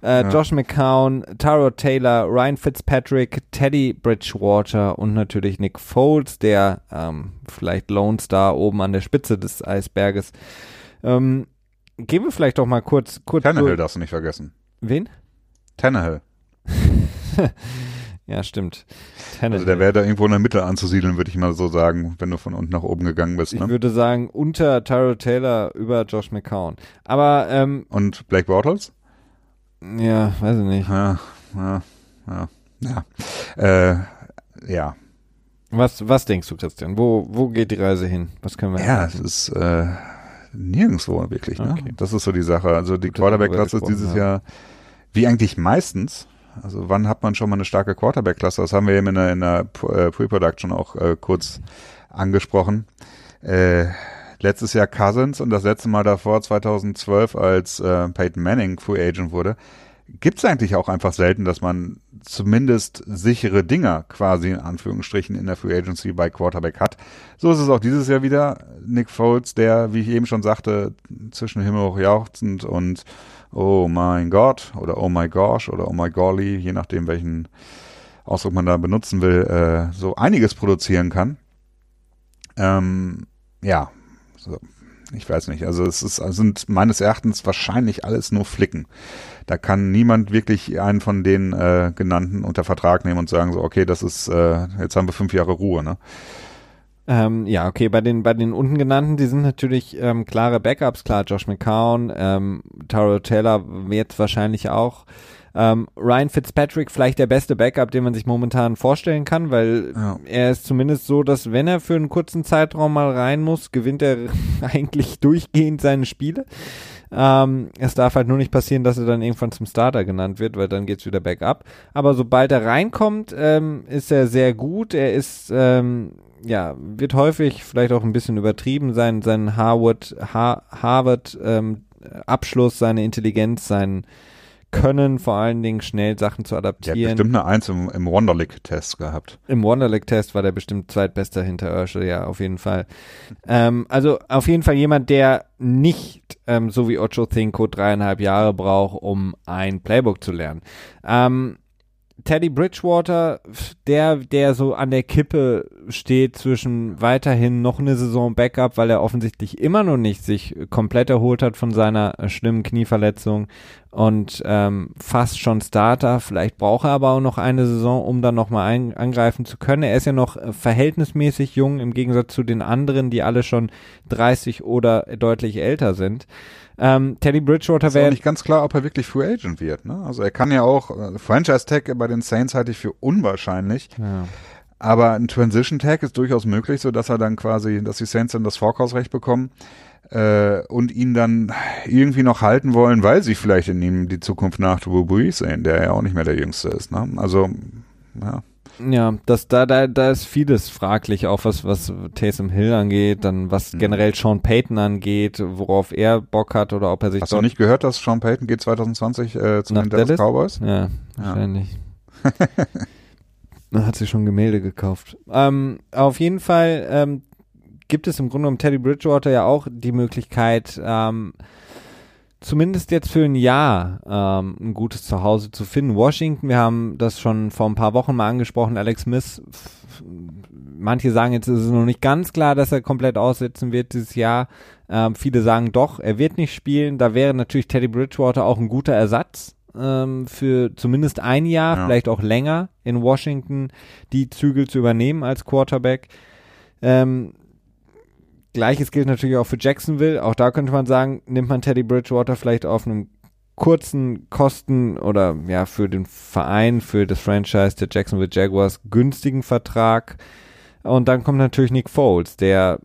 Äh, ja. Josh McCown, Taro Taylor, Ryan Fitzpatrick, Teddy Bridgewater und natürlich Nick Foles, der ähm, vielleicht Lone Star oben an der Spitze des Eisberges. Ähm, gehen wir vielleicht doch mal kurz. kurz Tannehill darfst du nicht vergessen. Wen? Tannehill. ja, stimmt. Tannehill. Also der wäre da irgendwo in der Mitte anzusiedeln, würde ich mal so sagen, wenn du von unten nach oben gegangen bist. Ne? Ich würde sagen, unter Tyrell Taylor über Josh McCown. Aber ähm, Und Blake Bortles? Ja, weiß ich nicht. Ja, ja, ja. Ja. Äh, ja. Was, was denkst du, Christian? Wo, wo geht die Reise hin? Was können wir Ja, es ist äh, nirgendwo wirklich. Ne? Okay. Das ist so die Sache. Also die Quarterback-Klasse ist dieses ja. Jahr wie eigentlich meistens. Also wann hat man schon mal eine starke Quarterback-Klasse? Das haben wir eben in der, in der äh, Pre-Production auch äh, kurz angesprochen. Äh, letztes Jahr Cousins und das letzte Mal davor 2012, als äh, Peyton Manning Free Agent wurde, gibt es eigentlich auch einfach selten, dass man zumindest sichere Dinger quasi in Anführungsstrichen in der Free Agency bei Quarterback hat. So ist es auch dieses Jahr wieder. Nick Foles, der, wie ich eben schon sagte, zwischen Himmel hoch jauchzend und oh mein Gott oder oh my gosh oder oh my golly, je nachdem welchen Ausdruck man da benutzen will, äh, so einiges produzieren kann. Ähm, ja, so, ich weiß nicht. Also es ist, sind meines Erachtens wahrscheinlich alles nur Flicken. Da kann niemand wirklich einen von den äh, genannten unter Vertrag nehmen und sagen so, okay, das ist, äh, jetzt haben wir fünf Jahre Ruhe, ne? Ähm, ja, okay, bei den, bei den unten genannten, die sind natürlich ähm, klare Backups, klar, Josh McCown, ähm, Taro Taylor jetzt wahrscheinlich auch. Ähm, Ryan Fitzpatrick vielleicht der beste Backup, den man sich momentan vorstellen kann, weil ja. er ist zumindest so, dass wenn er für einen kurzen Zeitraum mal rein muss, gewinnt er eigentlich durchgehend seine Spiele. Ähm, es darf halt nur nicht passieren, dass er dann irgendwann zum Starter genannt wird, weil dann geht's wieder Backup. Aber sobald er reinkommt, ähm, ist er sehr gut. Er ist ähm, ja, wird häufig vielleicht auch ein bisschen übertrieben sein, sein Harvard, ha Harvard ähm, Abschluss, seine Intelligenz, sein Können, vor allen Dingen schnell Sachen zu adaptieren. Der hat bestimmt eine Eins im, im Wonderlic-Test gehabt. Im Wonderlic-Test war der bestimmt zweitbester hinter Urschel, ja, auf jeden Fall. ähm, also auf jeden Fall jemand, der nicht, ähm, so wie Ocho Cinco, dreieinhalb Jahre braucht, um ein Playbook zu lernen. Ähm, Teddy Bridgewater, der, der so an der Kippe steht zwischen weiterhin noch eine Saison Backup, weil er offensichtlich immer noch nicht sich komplett erholt hat von seiner schlimmen Knieverletzung und ähm, fast schon Starter. Vielleicht braucht er aber auch noch eine Saison, um dann nochmal angreifen zu können. Er ist ja noch verhältnismäßig jung im Gegensatz zu den anderen, die alle schon 30 oder deutlich älter sind. Ähm, Teddy Bridgewater wäre. Ist nicht ganz klar, ob er wirklich Free Agent wird. Ne? Also er kann ja auch, äh, Franchise Tag bei den Saints halte ich für unwahrscheinlich. Ja. Aber ein Transition Tag ist durchaus möglich, so dass er dann quasi, dass die Saints dann das Vorkaufsrecht bekommen äh, und ihn dann irgendwie noch halten wollen, weil sie vielleicht in ihm die Zukunft nach Drew Brees sehen, der ja auch nicht mehr der Jüngste ist. Ne? Also ja. Ja, das, da, da, da ist vieles fraglich, auch was, was Taysom Hill angeht, dann was mhm. generell Sean Payton angeht, worauf er Bock hat oder ob er sich. Hast du nicht gehört, dass Sean Payton geht 2020 äh, zu den Dallas Cowboys? Ja, wahrscheinlich. Ja. hat sich schon Gemälde gekauft. Ähm, auf jeden Fall ähm, gibt es im Grunde um Teddy Bridgewater ja auch die Möglichkeit, ähm, zumindest jetzt für ein Jahr ähm, ein gutes Zuhause zu finden. Washington, wir haben das schon vor ein paar Wochen mal angesprochen, Alex Smith, manche sagen jetzt ist es noch nicht ganz klar, dass er komplett aussetzen wird dieses Jahr. Ähm, viele sagen doch, er wird nicht spielen. Da wäre natürlich Teddy Bridgewater auch ein guter Ersatz ähm, für zumindest ein Jahr, ja. vielleicht auch länger in Washington die Zügel zu übernehmen als Quarterback. Ähm, Gleiches gilt natürlich auch für Jacksonville. Auch da könnte man sagen, nimmt man Teddy Bridgewater vielleicht auf einem kurzen Kosten oder ja für den Verein, für das Franchise der Jacksonville Jaguars günstigen Vertrag. Und dann kommt natürlich Nick Foles, der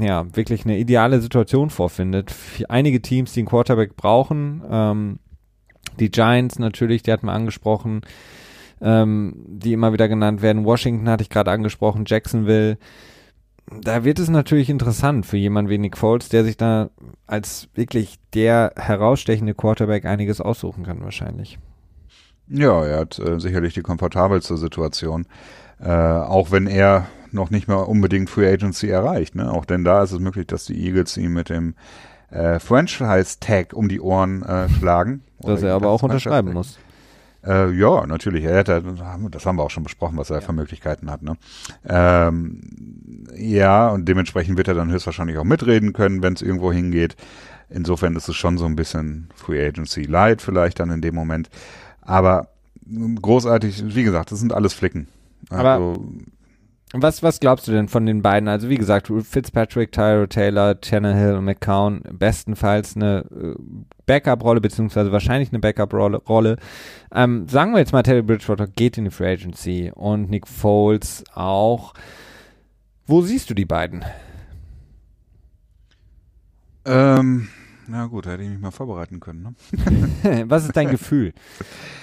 ja wirklich eine ideale Situation vorfindet. Einige Teams, die einen Quarterback brauchen, ähm, die Giants natürlich, die hat man angesprochen, ähm, die immer wieder genannt werden. Washington hatte ich gerade angesprochen, Jacksonville da wird es natürlich interessant für jemanden wie Nick Foles, der sich da als wirklich der herausstechende Quarterback einiges aussuchen kann wahrscheinlich. Ja, er hat äh, sicherlich die komfortabelste Situation, äh, auch wenn er noch nicht mal unbedingt Free Agency erreicht. Ne? Auch denn da ist es möglich, dass die Eagles ihm mit dem äh, Franchise-Tag um die Ohren äh, schlagen. Dass er aber auch unterschreiben muss. Äh, ja, natürlich. Er hätte, das haben wir auch schon besprochen, was er ja. für Möglichkeiten hat. Ne? Ähm, ja, und dementsprechend wird er dann höchstwahrscheinlich auch mitreden können, wenn es irgendwo hingeht. Insofern ist es schon so ein bisschen Free Agency Light vielleicht dann in dem Moment. Aber großartig, wie gesagt, das sind alles Flicken. Also, Aber was, was glaubst du denn von den beiden? Also wie gesagt, Fitzpatrick, Tyro Taylor, Tannehill und McCown bestenfalls eine äh, Backup-Rolle, beziehungsweise wahrscheinlich eine Backup-Rolle. Ähm, sagen wir jetzt mal, Teddy Bridgewater geht in die Free Agency und Nick Foles auch. Wo siehst du die beiden? Ähm, na gut, hätte ich mich mal vorbereiten können. Ne? Was ist dein Gefühl?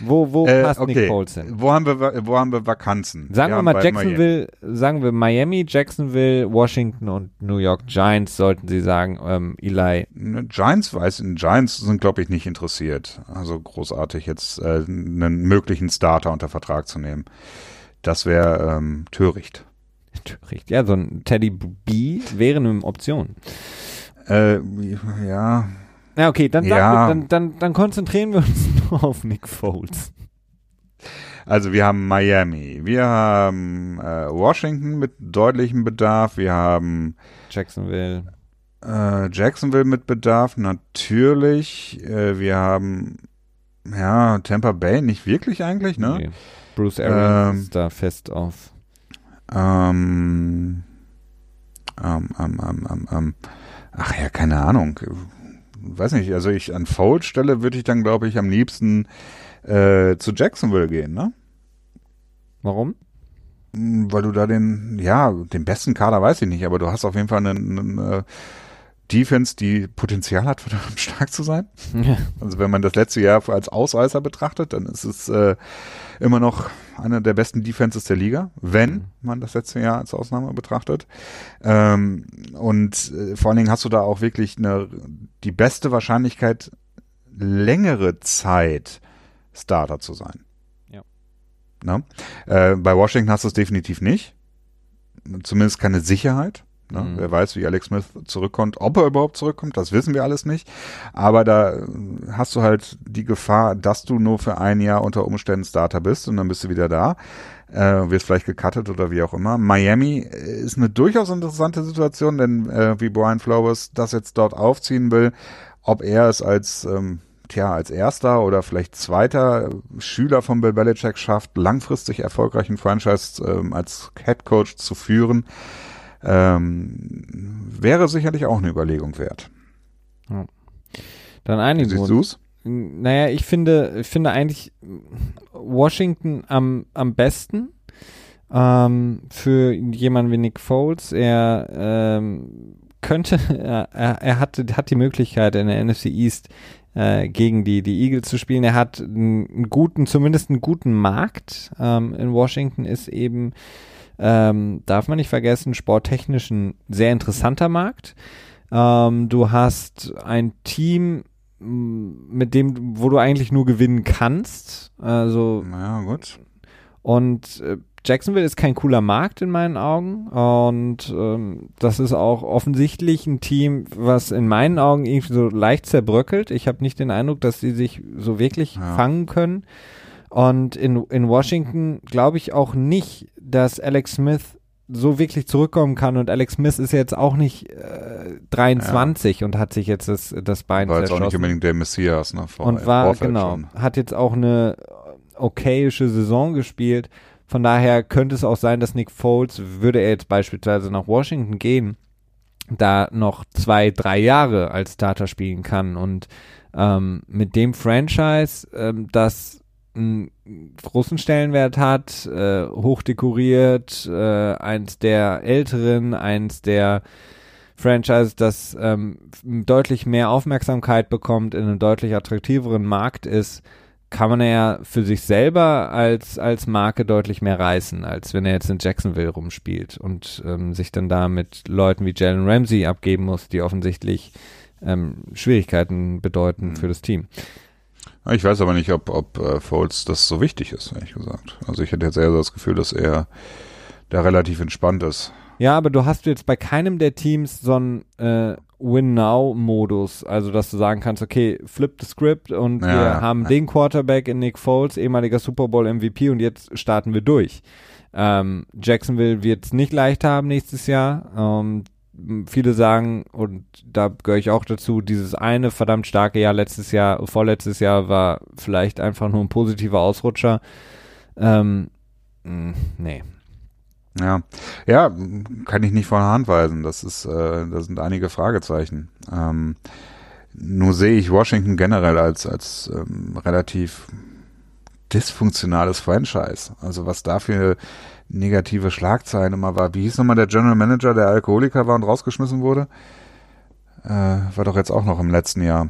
Wo, wo äh, passt okay. Nick Foles hin? Wo haben wir, wo haben wir Vakanzen? Sagen wir, wir mal Jacksonville, Miami. sagen wir Miami, Jacksonville, Washington und New York Giants sollten Sie sagen, ähm, Eli. Ne, Giants weiß, Giants sind glaube ich nicht interessiert. Also großartig jetzt äh, einen möglichen Starter unter Vertrag zu nehmen. Das wäre ähm, töricht. Töricht. Ja, so ein Teddy B wäre eine Option. Äh, ja. Ja, okay, dann, ja. dann, dann, dann konzentrieren wir uns nur auf Nick Foles. Also wir haben Miami, wir haben äh, Washington mit deutlichem Bedarf, wir haben Jacksonville. Äh, Jacksonville mit Bedarf, natürlich. Äh, wir haben ja Tampa Bay nicht wirklich eigentlich, ne? Nee. Bruce Arians ähm, ist da fest auf. Ähm, ähm, ähm, ähm, ähm, ähm Ach ja, keine Ahnung. Weiß nicht, also ich an Fold Stelle würde ich dann, glaube ich, am liebsten äh, zu Jacksonville gehen, ne? Warum? Hm, weil du da den, ja, den besten Kader weiß ich nicht, aber du hast auf jeden Fall einen, einen äh, Defense, die Potenzial hat, verdammt stark zu sein. Ja. Also wenn man das letzte Jahr als Ausreißer betrachtet, dann ist es äh, immer noch einer der besten Defenses der Liga, wenn mhm. man das letzte Jahr als Ausnahme betrachtet. Ähm, und äh, vor allen Dingen hast du da auch wirklich eine, die beste Wahrscheinlichkeit, längere Zeit Starter zu sein. Ja. Na? Äh, bei Washington hast du es definitiv nicht. Zumindest keine Sicherheit. Ne? Mhm. Wer weiß, wie Alex Smith zurückkommt, ob er überhaupt zurückkommt, das wissen wir alles nicht. Aber da hast du halt die Gefahr, dass du nur für ein Jahr unter Umständen Starter bist und dann bist du wieder da, äh, wirst vielleicht gecuttet oder wie auch immer. Miami äh, ist eine durchaus interessante Situation, denn äh, wie Brian Flowers das jetzt dort aufziehen will, ob er es als ähm, tja, als erster oder vielleicht zweiter Schüler von Bill Belichick schafft, langfristig erfolgreichen Franchise ähm, als Head Coach zu führen ähm, wäre sicherlich auch eine Überlegung wert. Ja. Dann einigen Siehst du's? Naja, ich finde, ich finde eigentlich Washington am, am besten ähm, für jemanden wie Nick Foles. Er ähm, könnte, er, er hat, hat die Möglichkeit in der NFC East äh, gegen die, die Eagles zu spielen. Er hat einen guten, zumindest einen guten Markt. Ähm, in Washington ist eben ähm, darf man nicht vergessen, sporttechnisch ein sehr interessanter Markt. Ähm, du hast ein Team, mit dem, wo du eigentlich nur gewinnen kannst. Also. Ja, gut. Und äh, Jacksonville ist kein cooler Markt in meinen Augen und ähm, das ist auch offensichtlich ein Team, was in meinen Augen irgendwie so leicht zerbröckelt. Ich habe nicht den Eindruck, dass sie sich so wirklich ja. fangen können. Und in, in Washington glaube ich auch nicht, dass Alex Smith so wirklich zurückkommen kann und Alex Smith ist jetzt auch nicht äh, 23 ja. und hat sich jetzt das, das Bein war jetzt auch nicht unbedingt der Messias, ne? Vor, und war, genau, schon. hat jetzt auch eine okayische Saison gespielt. Von daher könnte es auch sein, dass Nick Foles, würde er jetzt beispielsweise nach Washington gehen, da noch zwei, drei Jahre als Starter spielen kann. Und ähm, mit dem Franchise, ähm, das einen großen Stellenwert hat, äh, hochdekoriert, äh, eins der älteren, eins der Franchise, das ähm, deutlich mehr Aufmerksamkeit bekommt, in einem deutlich attraktiveren Markt ist, kann man ja für sich selber als, als Marke deutlich mehr reißen, als wenn er jetzt in Jacksonville rumspielt und ähm, sich dann da mit Leuten wie Jalen Ramsey abgeben muss, die offensichtlich ähm, Schwierigkeiten bedeuten mhm. für das Team. Ich weiß aber nicht, ob, ob äh, Foles das so wichtig ist, ehrlich gesagt. Also ich hätte jetzt eher das Gefühl, dass er da relativ entspannt ist. Ja, aber du hast jetzt bei keinem der Teams so einen äh, Win-Now-Modus, also dass du sagen kannst, okay, flip the script und ja, wir haben ja. den Quarterback in Nick Foles, ehemaliger Super Bowl MVP und jetzt starten wir durch. Ähm, Jacksonville wird es nicht leicht haben nächstes Jahr. Ähm, viele sagen, und da gehöre ich auch dazu, dieses eine verdammt starke Jahr letztes Jahr, vorletztes Jahr war vielleicht einfach nur ein positiver Ausrutscher. Ähm, nee. Ja, ja, kann ich nicht von der Hand weisen. Das ist, äh, da sind einige Fragezeichen. Ähm, nur sehe ich Washington generell als als ähm, relativ dysfunktionales Franchise. Also was da für negative Schlagzeilen immer war. Wie hieß nochmal der General Manager, der Alkoholiker war und rausgeschmissen wurde? Äh, war doch jetzt auch noch im letzten Jahr.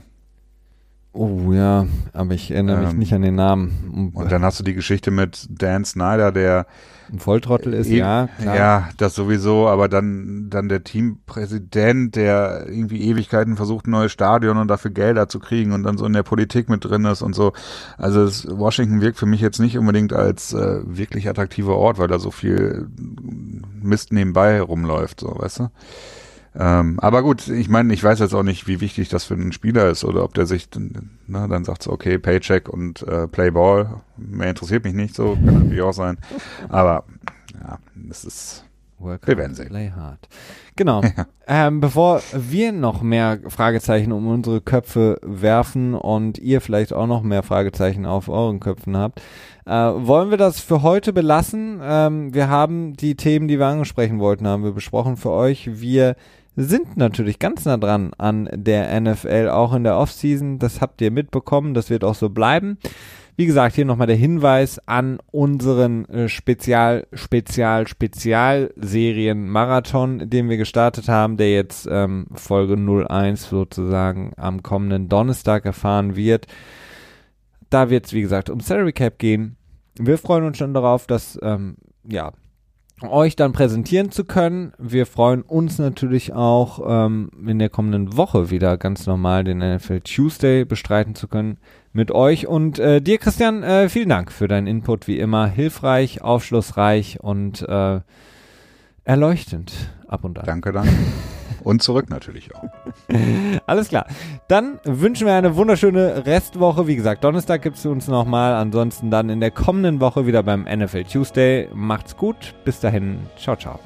Oh ja, aber ich erinnere mich ähm, nicht an den Namen. Und dann hast du die Geschichte mit Dan Snyder, der ein Volltrottel ist, e ja. Klar. Ja, das sowieso, aber dann, dann der Teampräsident, der irgendwie Ewigkeiten versucht, ein neues Stadion und dafür Gelder zu kriegen und dann so in der Politik mit drin ist und so. Also das, Washington wirkt für mich jetzt nicht unbedingt als äh, wirklich attraktiver Ort, weil da so viel Mist nebenbei rumläuft, so, weißt du? Ähm, aber gut, ich meine, ich weiß jetzt auch nicht, wie wichtig das für einen Spieler ist oder ob der sich ne, dann sagt so, okay, Paycheck und äh, Playball, mehr interessiert mich nicht, so kann natürlich auch sein. Aber ja, das ist Work wir werden sehen. Play hard. Genau. Ja. Ähm, bevor wir noch mehr Fragezeichen um unsere Köpfe werfen und ihr vielleicht auch noch mehr Fragezeichen auf euren Köpfen habt, äh, wollen wir das für heute belassen. Ähm, wir haben die Themen, die wir ansprechen wollten, haben wir besprochen für euch. Wir sind natürlich ganz nah dran an der NFL, auch in der Offseason. Das habt ihr mitbekommen, das wird auch so bleiben. Wie gesagt, hier nochmal der Hinweis an unseren äh, Spezial, Spezial, Spezialserien-Marathon, den wir gestartet haben, der jetzt ähm, Folge 01 sozusagen am kommenden Donnerstag erfahren wird. Da wird es, wie gesagt, um Salary Cap gehen. Wir freuen uns schon darauf, dass ähm, ja, euch dann präsentieren zu können. Wir freuen uns natürlich auch ähm, in der kommenden Woche wieder ganz normal den NFL Tuesday bestreiten zu können mit euch. Und äh, dir, Christian, äh, vielen Dank für deinen Input, wie immer. Hilfreich, aufschlussreich und äh, erleuchtend ab und an. Danke, danke. Und zurück natürlich auch. Alles klar. Dann wünschen wir eine wunderschöne Restwoche. Wie gesagt, Donnerstag gibt es uns nochmal. Ansonsten dann in der kommenden Woche wieder beim NFL Tuesday. Macht's gut. Bis dahin. Ciao, ciao.